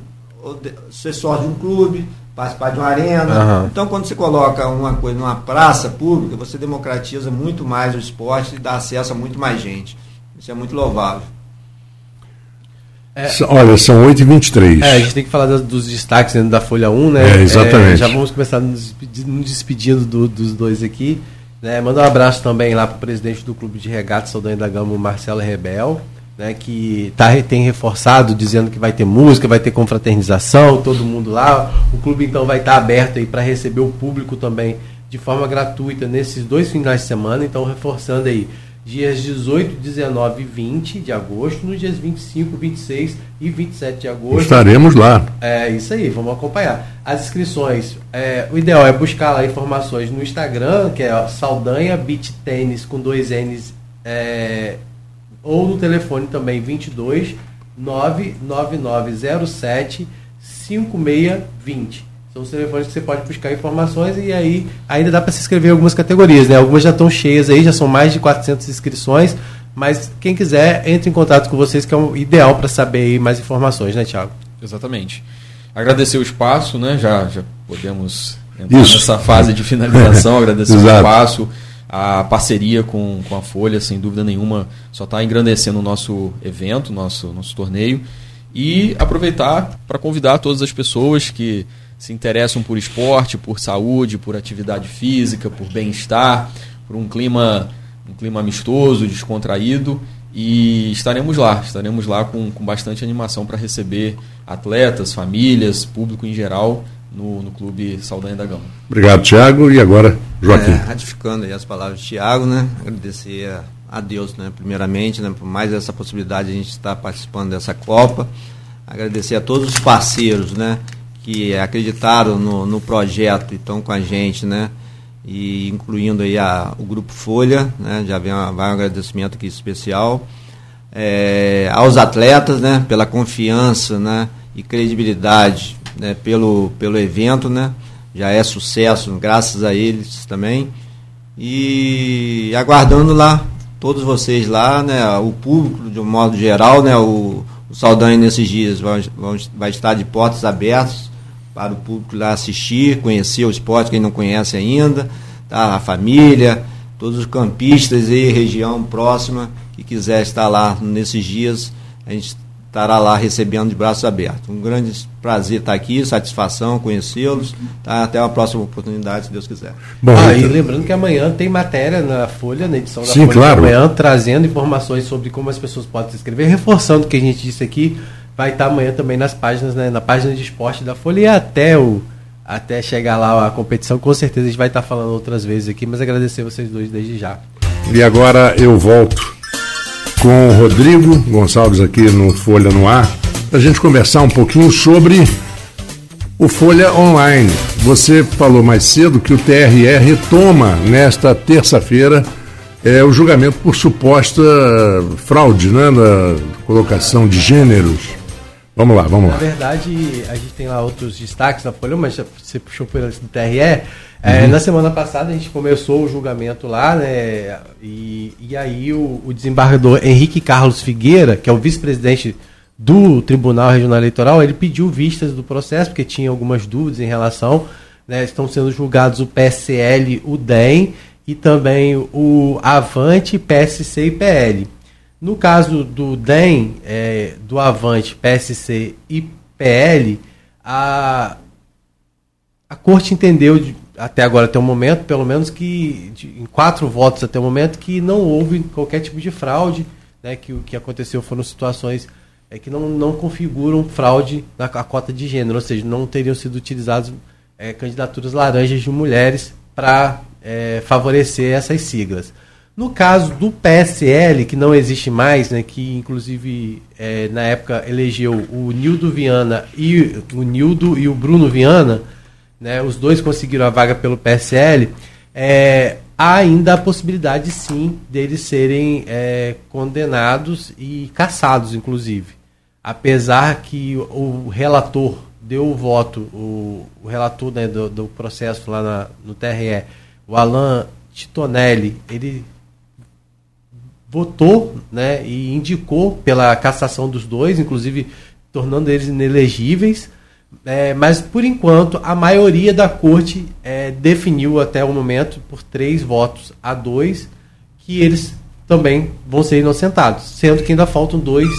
ser sócio de um clube, participar de uma arena. Uhum. Então, quando você coloca uma coisa numa praça pública, você democratiza muito mais o esporte e dá acesso a muito mais gente. Isso é muito louvável. É, Olha, são 8h23. É, a gente tem que falar das, dos destaques dentro da Folha 1, né? É, exatamente. É, já vamos começar nos despedindo, despedindo do, dos dois aqui. Né? Manda um abraço também lá para o presidente do Clube de Regatas Saldanha da Gama, Marcelo Rebel, né? que tá, tem reforçado, dizendo que vai ter música, vai ter confraternização, todo mundo lá. O clube então vai estar tá aberto aí para receber o público também de forma gratuita nesses dois finais de semana, então reforçando aí dias 18, 19 e 20 de agosto, nos dias 25, 26 e 27 de agosto. Estaremos lá. É isso aí, vamos acompanhar. As inscrições, é, o ideal é buscar lá informações no Instagram, que é Saldanha Beach Tênis com dois N's, é, ou no telefone também 22 99907 5620. São os telefones que você pode buscar informações e aí ainda dá para se inscrever em algumas categorias, né? Algumas já estão cheias aí, já são mais de 400 inscrições, mas quem quiser, entre em contato com vocês, que é o ideal para saber mais informações, né, Tiago? Exatamente. Agradecer o espaço, né? Já, já podemos entrar Isso. nessa fase de finalização, agradecer o espaço, a parceria com, com a Folha, sem dúvida nenhuma, só está engrandecendo o nosso evento, nosso, nosso torneio. E aproveitar para convidar todas as pessoas que se interessam por esporte, por saúde, por atividade física, por bem-estar, por um clima, um clima amistoso, descontraído. E estaremos lá, estaremos lá com, com bastante animação para receber atletas, famílias, público em geral no, no Clube Saldanha da Gama. Obrigado, Tiago. E agora, Joaquim. É, ratificando as palavras de Tiago, né? agradecer a, a Deus, né? primeiramente, né? por mais essa possibilidade de a gente estar participando dessa Copa. Agradecer a todos os parceiros, né? que acreditaram no, no projeto e estão com a gente, né? E incluindo aí a, o Grupo Folha, né? Já vem uma, vai um agradecimento aqui especial. É, aos atletas, né? Pela confiança, né? E credibilidade, né? Pelo, pelo evento, né? Já é sucesso, graças a eles também. E aguardando lá, todos vocês lá, né? O público, de um modo geral, né? O, o Saldanha nesses dias vai, vai estar de portas abertas para o público lá assistir, conhecer o esporte, quem não conhece ainda, tá? a família, todos os campistas e região próxima que quiser estar lá nesses dias, a gente estará lá recebendo de braços abertos. Um grande prazer estar aqui, satisfação conhecê-los. Tá? Até uma próxima oportunidade, se Deus quiser. Bom, ah, então... e lembrando que amanhã tem matéria na Folha, na edição da Sim, Folha claro. amanhã, trazendo informações sobre como as pessoas podem se inscrever, reforçando o que a gente disse aqui vai estar amanhã também nas páginas, né, na página de esporte da Folha e até o até chegar lá a competição, com certeza a gente vai estar falando outras vezes aqui, mas agradecer vocês dois desde já. E agora eu volto com o Rodrigo Gonçalves aqui no Folha no Ar, para a gente conversar um pouquinho sobre o Folha Online. Você falou mais cedo que o TRE retoma nesta terça-feira é, o julgamento por suposta fraude né, na colocação de gêneros Vamos lá, vamos lá. Na verdade, a gente tem lá outros destaques na Folha, mas você puxou pelo do TRE. É, uhum. na semana passada a gente começou o julgamento lá, né? E, e aí o, o desembargador Henrique Carlos Figueira, que é o vice-presidente do Tribunal Regional Eleitoral, ele pediu vistas do processo, porque tinha algumas dúvidas em relação. Né, estão sendo julgados o PSL, o DEM e também o Avante, PSC e PL. No caso do DEM, é, do Avante, PSC e PL, a, a corte entendeu de, até agora, até o momento, pelo menos que de, em quatro votos até o momento, que não houve qualquer tipo de fraude, né, que o que aconteceu foram situações é, que não, não configuram fraude na cota de gênero, ou seja, não teriam sido utilizadas é, candidaturas laranjas de mulheres para é, favorecer essas siglas. No caso do PSL, que não existe mais, né, que inclusive é, na época elegeu o Nildo Viana e o Nildo e o Bruno Viana, né, os dois conseguiram a vaga pelo PSL, é, há ainda a possibilidade sim deles serem é, condenados e caçados, inclusive. Apesar que o relator deu o voto, o, o relator né, do, do, processo lá na, no TRE, o Alain Titonelli, ele votou né, e indicou pela cassação dos dois, inclusive tornando eles inelegíveis. É, mas, por enquanto, a maioria da corte é, definiu até o momento, por três votos a dois, que eles também vão ser inocentados, sendo que ainda faltam dois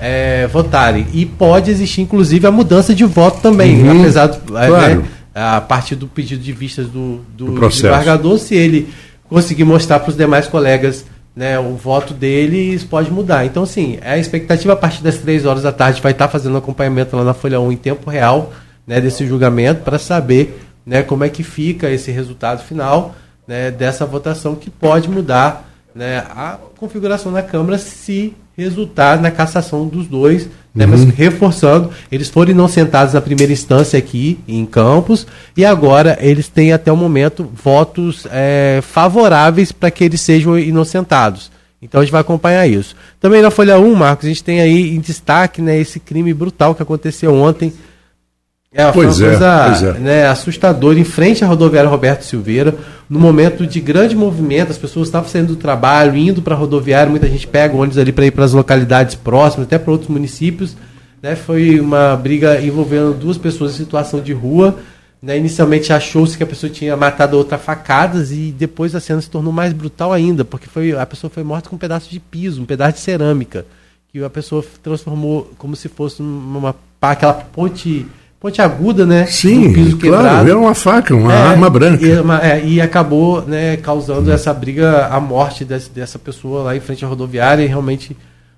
é, votarem. E pode existir, inclusive, a mudança de voto também, uhum, apesar do, é, claro. né, a partir do pedido de vistas do, do, do desembargador, se ele conseguir mostrar para os demais colegas né, o voto deles pode mudar. Então, assim, a expectativa a partir das três horas da tarde vai estar fazendo acompanhamento lá na Folha 1 em tempo real né, desse julgamento para saber né, como é que fica esse resultado final né, dessa votação que pode mudar né, a configuração da Câmara se resultar na cassação dos dois, né, uhum. mas reforçando, eles foram inocentados na primeira instância aqui em Campos e agora eles têm até o momento votos é, favoráveis para que eles sejam inocentados. Então a gente vai acompanhar isso. Também na Folha 1, Marcos, a gente tem aí em destaque né, esse crime brutal que aconteceu ontem é, foi pois uma é, coisa é. Né, assustadora em frente à rodoviária Roberto Silveira, no momento de grande movimento, as pessoas estavam saindo do trabalho, indo para a rodoviária, muita gente pega ônibus ali para ir para as localidades próximas, até para outros municípios. Né, foi uma briga envolvendo duas pessoas em situação de rua. Né, inicialmente achou-se que a pessoa tinha matado outra facadas e depois a cena se tornou mais brutal ainda, porque foi, a pessoa foi morta com um pedaço de piso, um pedaço de cerâmica, que a pessoa transformou como se fosse uma aquela ponte ponte aguda, né? Sim, piso claro, quebrado. era uma faca, uma é, arma branca. E, uma, é, e acabou né, causando hum. essa briga, a morte desse, dessa pessoa lá em frente à rodoviária, e realmente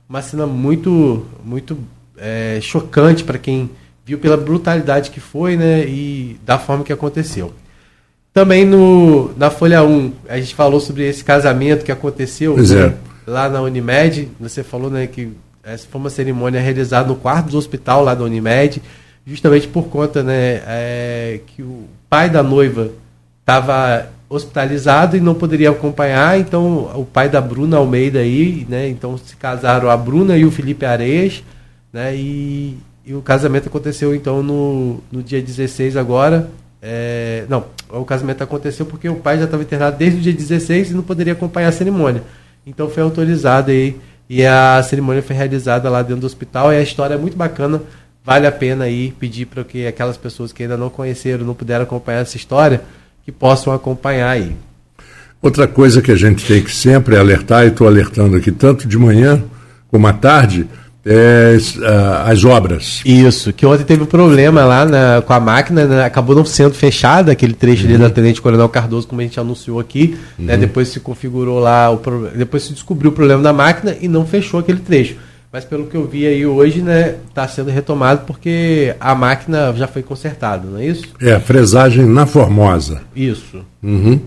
uma cena muito, muito é, chocante para quem viu pela brutalidade que foi, né? E da forma que aconteceu. Também no, na Folha 1, a gente falou sobre esse casamento que aconteceu né, é. lá na Unimed. Você falou né, que essa foi uma cerimônia realizada no quarto do hospital lá da Unimed justamente por conta né, é, que o pai da noiva estava hospitalizado e não poderia acompanhar, então o pai da Bruna Almeida aí, né, então se casaram a Bruna e o Felipe Areias, né, e, e o casamento aconteceu então no, no dia 16 agora, é, não, o casamento aconteceu porque o pai já estava internado desde o dia 16 e não poderia acompanhar a cerimônia, então foi autorizado aí e a cerimônia foi realizada lá dentro do hospital e a história é muito bacana, vale a pena aí pedir para que aquelas pessoas que ainda não conheceram, não puderam acompanhar essa história, que possam acompanhar aí. Outra coisa que a gente tem que sempre alertar, e estou alertando aqui tanto de manhã como à tarde, é, uh, as obras. Isso, que ontem teve um problema lá na, com a máquina, né, acabou não sendo fechada aquele trecho uhum. ali da Tenente Coronel Cardoso, como a gente anunciou aqui. Né, uhum. Né, depois se configurou lá, o, depois se descobriu o problema da máquina e não fechou aquele trecho. Mas pelo que eu vi aí hoje, né, está sendo retomado porque a máquina já foi consertada, não é isso? É, fresagem na Formosa. Isso. Uhum.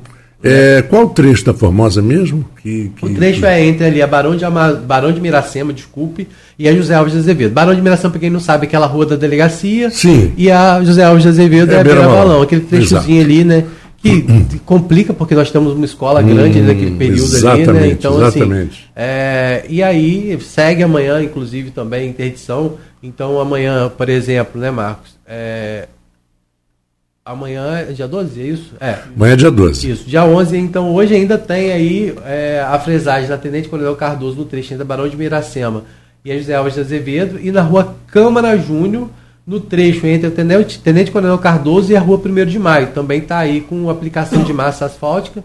É, qual o trecho da Formosa mesmo? Que, que, o trecho que... é entre ali a Barão de, Ama... Barão de Miracema, desculpe, e a José Alves de Azevedo. Barão de Miracema, para quem não sabe, é aquela rua da delegacia. Sim. E a José Alves de Azevedo é, é a Beira Balão, aquele trechozinho ali, né? Que complica porque nós temos uma escola grande hum, naquele período ali, né? Então, assim, exatamente. assim. É, e aí segue amanhã, inclusive, também interdição. Então, amanhã, por exemplo, né, Marcos? É, amanhã é dia 12, é isso? É. Amanhã é dia 12. Isso, dia 11. Então, hoje ainda tem aí é, a fresagem da Tenente Coronel Cardoso no trecho da Barão de Miracema e a José Alves de Azevedo. E na rua Câmara Júnior no trecho entre o Tenente, Tenente Coronel Cardoso e a Rua 1 de Maio. Também está aí com aplicação de massa asfáltica,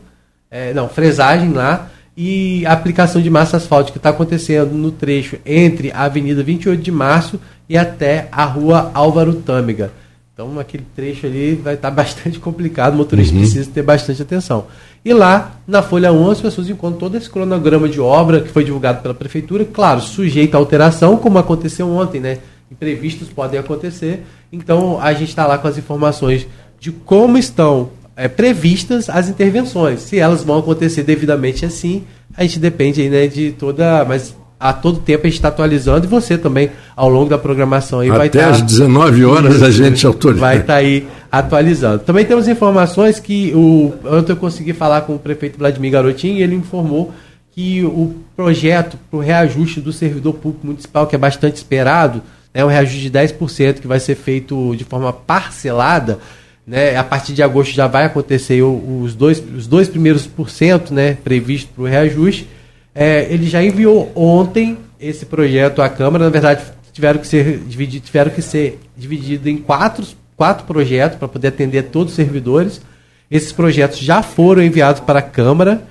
é, não, fresagem lá, e a aplicação de massa asfáltica está acontecendo no trecho entre a Avenida 28 de Março e até a Rua Álvaro Tâmega. Então aquele trecho ali vai estar bastante complicado, o motorista uhum. precisa ter bastante atenção. E lá, na Folha 1, as pessoas encontram todo esse cronograma de obra que foi divulgado pela Prefeitura, claro, sujeito a alteração, como aconteceu ontem, né? Imprevistos podem acontecer. Então a gente está lá com as informações de como estão é, previstas as intervenções. Se elas vão acontecer devidamente assim, a gente depende aí, né, de toda. Mas a todo tempo a gente está atualizando e você também, ao longo da programação, aí Até vai estar. Até às 19 horas a gente autoriza. Vai estar tá aí atualizando. Também temos informações que o, ontem eu consegui falar com o prefeito Vladimir Garotinho e ele informou que o projeto para o reajuste do servidor público municipal, que é bastante esperado, né, um reajuste de 10% que vai ser feito de forma parcelada, né, a partir de agosto já vai acontecer os dois, os dois primeiros por cento né, previsto para o reajuste. É, ele já enviou ontem esse projeto à Câmara. Na verdade, tiveram que ser dividido, tiveram que ser dividido em quatro, quatro projetos para poder atender todos os servidores. Esses projetos já foram enviados para a Câmara.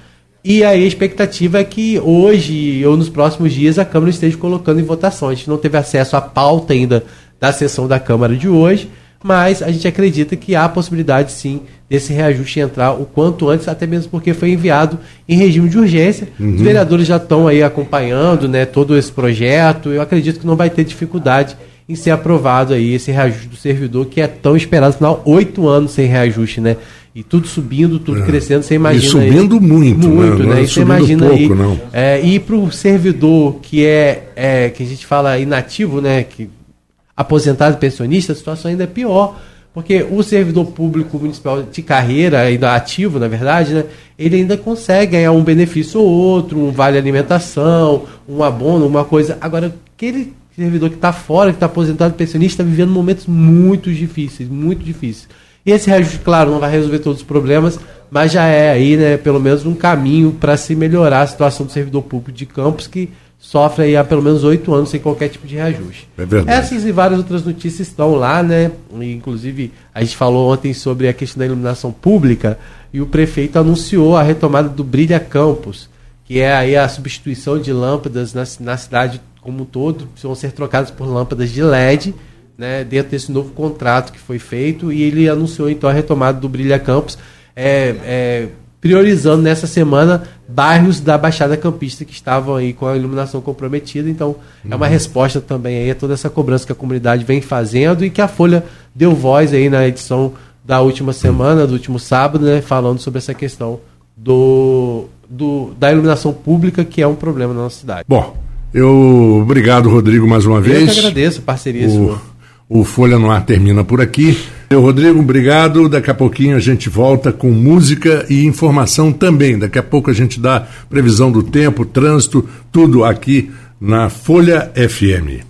E aí a expectativa é que hoje ou nos próximos dias a Câmara esteja colocando em votação. A gente não teve acesso à pauta ainda da sessão da Câmara de hoje, mas a gente acredita que há possibilidade sim desse reajuste entrar o quanto antes, até mesmo porque foi enviado em regime de urgência. Uhum. Os vereadores já estão aí acompanhando né, todo esse projeto. Eu acredito que não vai ter dificuldade em ser aprovado aí esse reajuste do servidor que é tão esperado, afinal, oito anos sem reajuste, né? E tudo subindo, tudo é. crescendo, você imagina. E subindo aí, muito, muito, né? né? E você imagina pouco, aí. Não. É, e para o servidor que é, é, que a gente fala inativo, né? Que aposentado pensionista, a situação ainda é pior. Porque o servidor público municipal de carreira, ainda ativo, na verdade, né, ele ainda consegue ganhar um benefício ou outro, um vale alimentação, um abono, uma coisa. Agora, aquele servidor que está fora, que está aposentado, pensionista, está vivendo momentos muito difíceis, muito difíceis. E esse reajuste, claro, não vai resolver todos os problemas, mas já é aí, né, pelo menos um caminho para se melhorar a situação do servidor público de campos, que sofre aí há pelo menos oito anos sem qualquer tipo de reajuste. É verdade. Essas e várias outras notícias estão lá, né? Inclusive, a gente falou ontem sobre a questão da iluminação pública e o prefeito anunciou a retomada do Brilha Campus, que é aí a substituição de lâmpadas na, na cidade como um todo, vão ser trocadas por lâmpadas de LED, né? Dentro desse novo contrato que foi feito e ele anunciou então a retomada do Brilha Campus. É, é, priorizando nessa semana bairros da Baixada Campista que estavam aí com a iluminação comprometida. Então, é uma uhum. resposta também aí a toda essa cobrança que a comunidade vem fazendo e que a Folha deu voz aí na edição da última semana, do último sábado, né, falando sobre essa questão do, do, da iluminação pública, que é um problema na nossa cidade. Bom, eu obrigado, Rodrigo, mais uma vez. Eu que agradeço a parceria. O, o Folha no Ar termina por aqui. Eu, Rodrigo, obrigado. Daqui a pouquinho a gente volta com música e informação também. Daqui a pouco a gente dá previsão do tempo, trânsito, tudo aqui na Folha FM.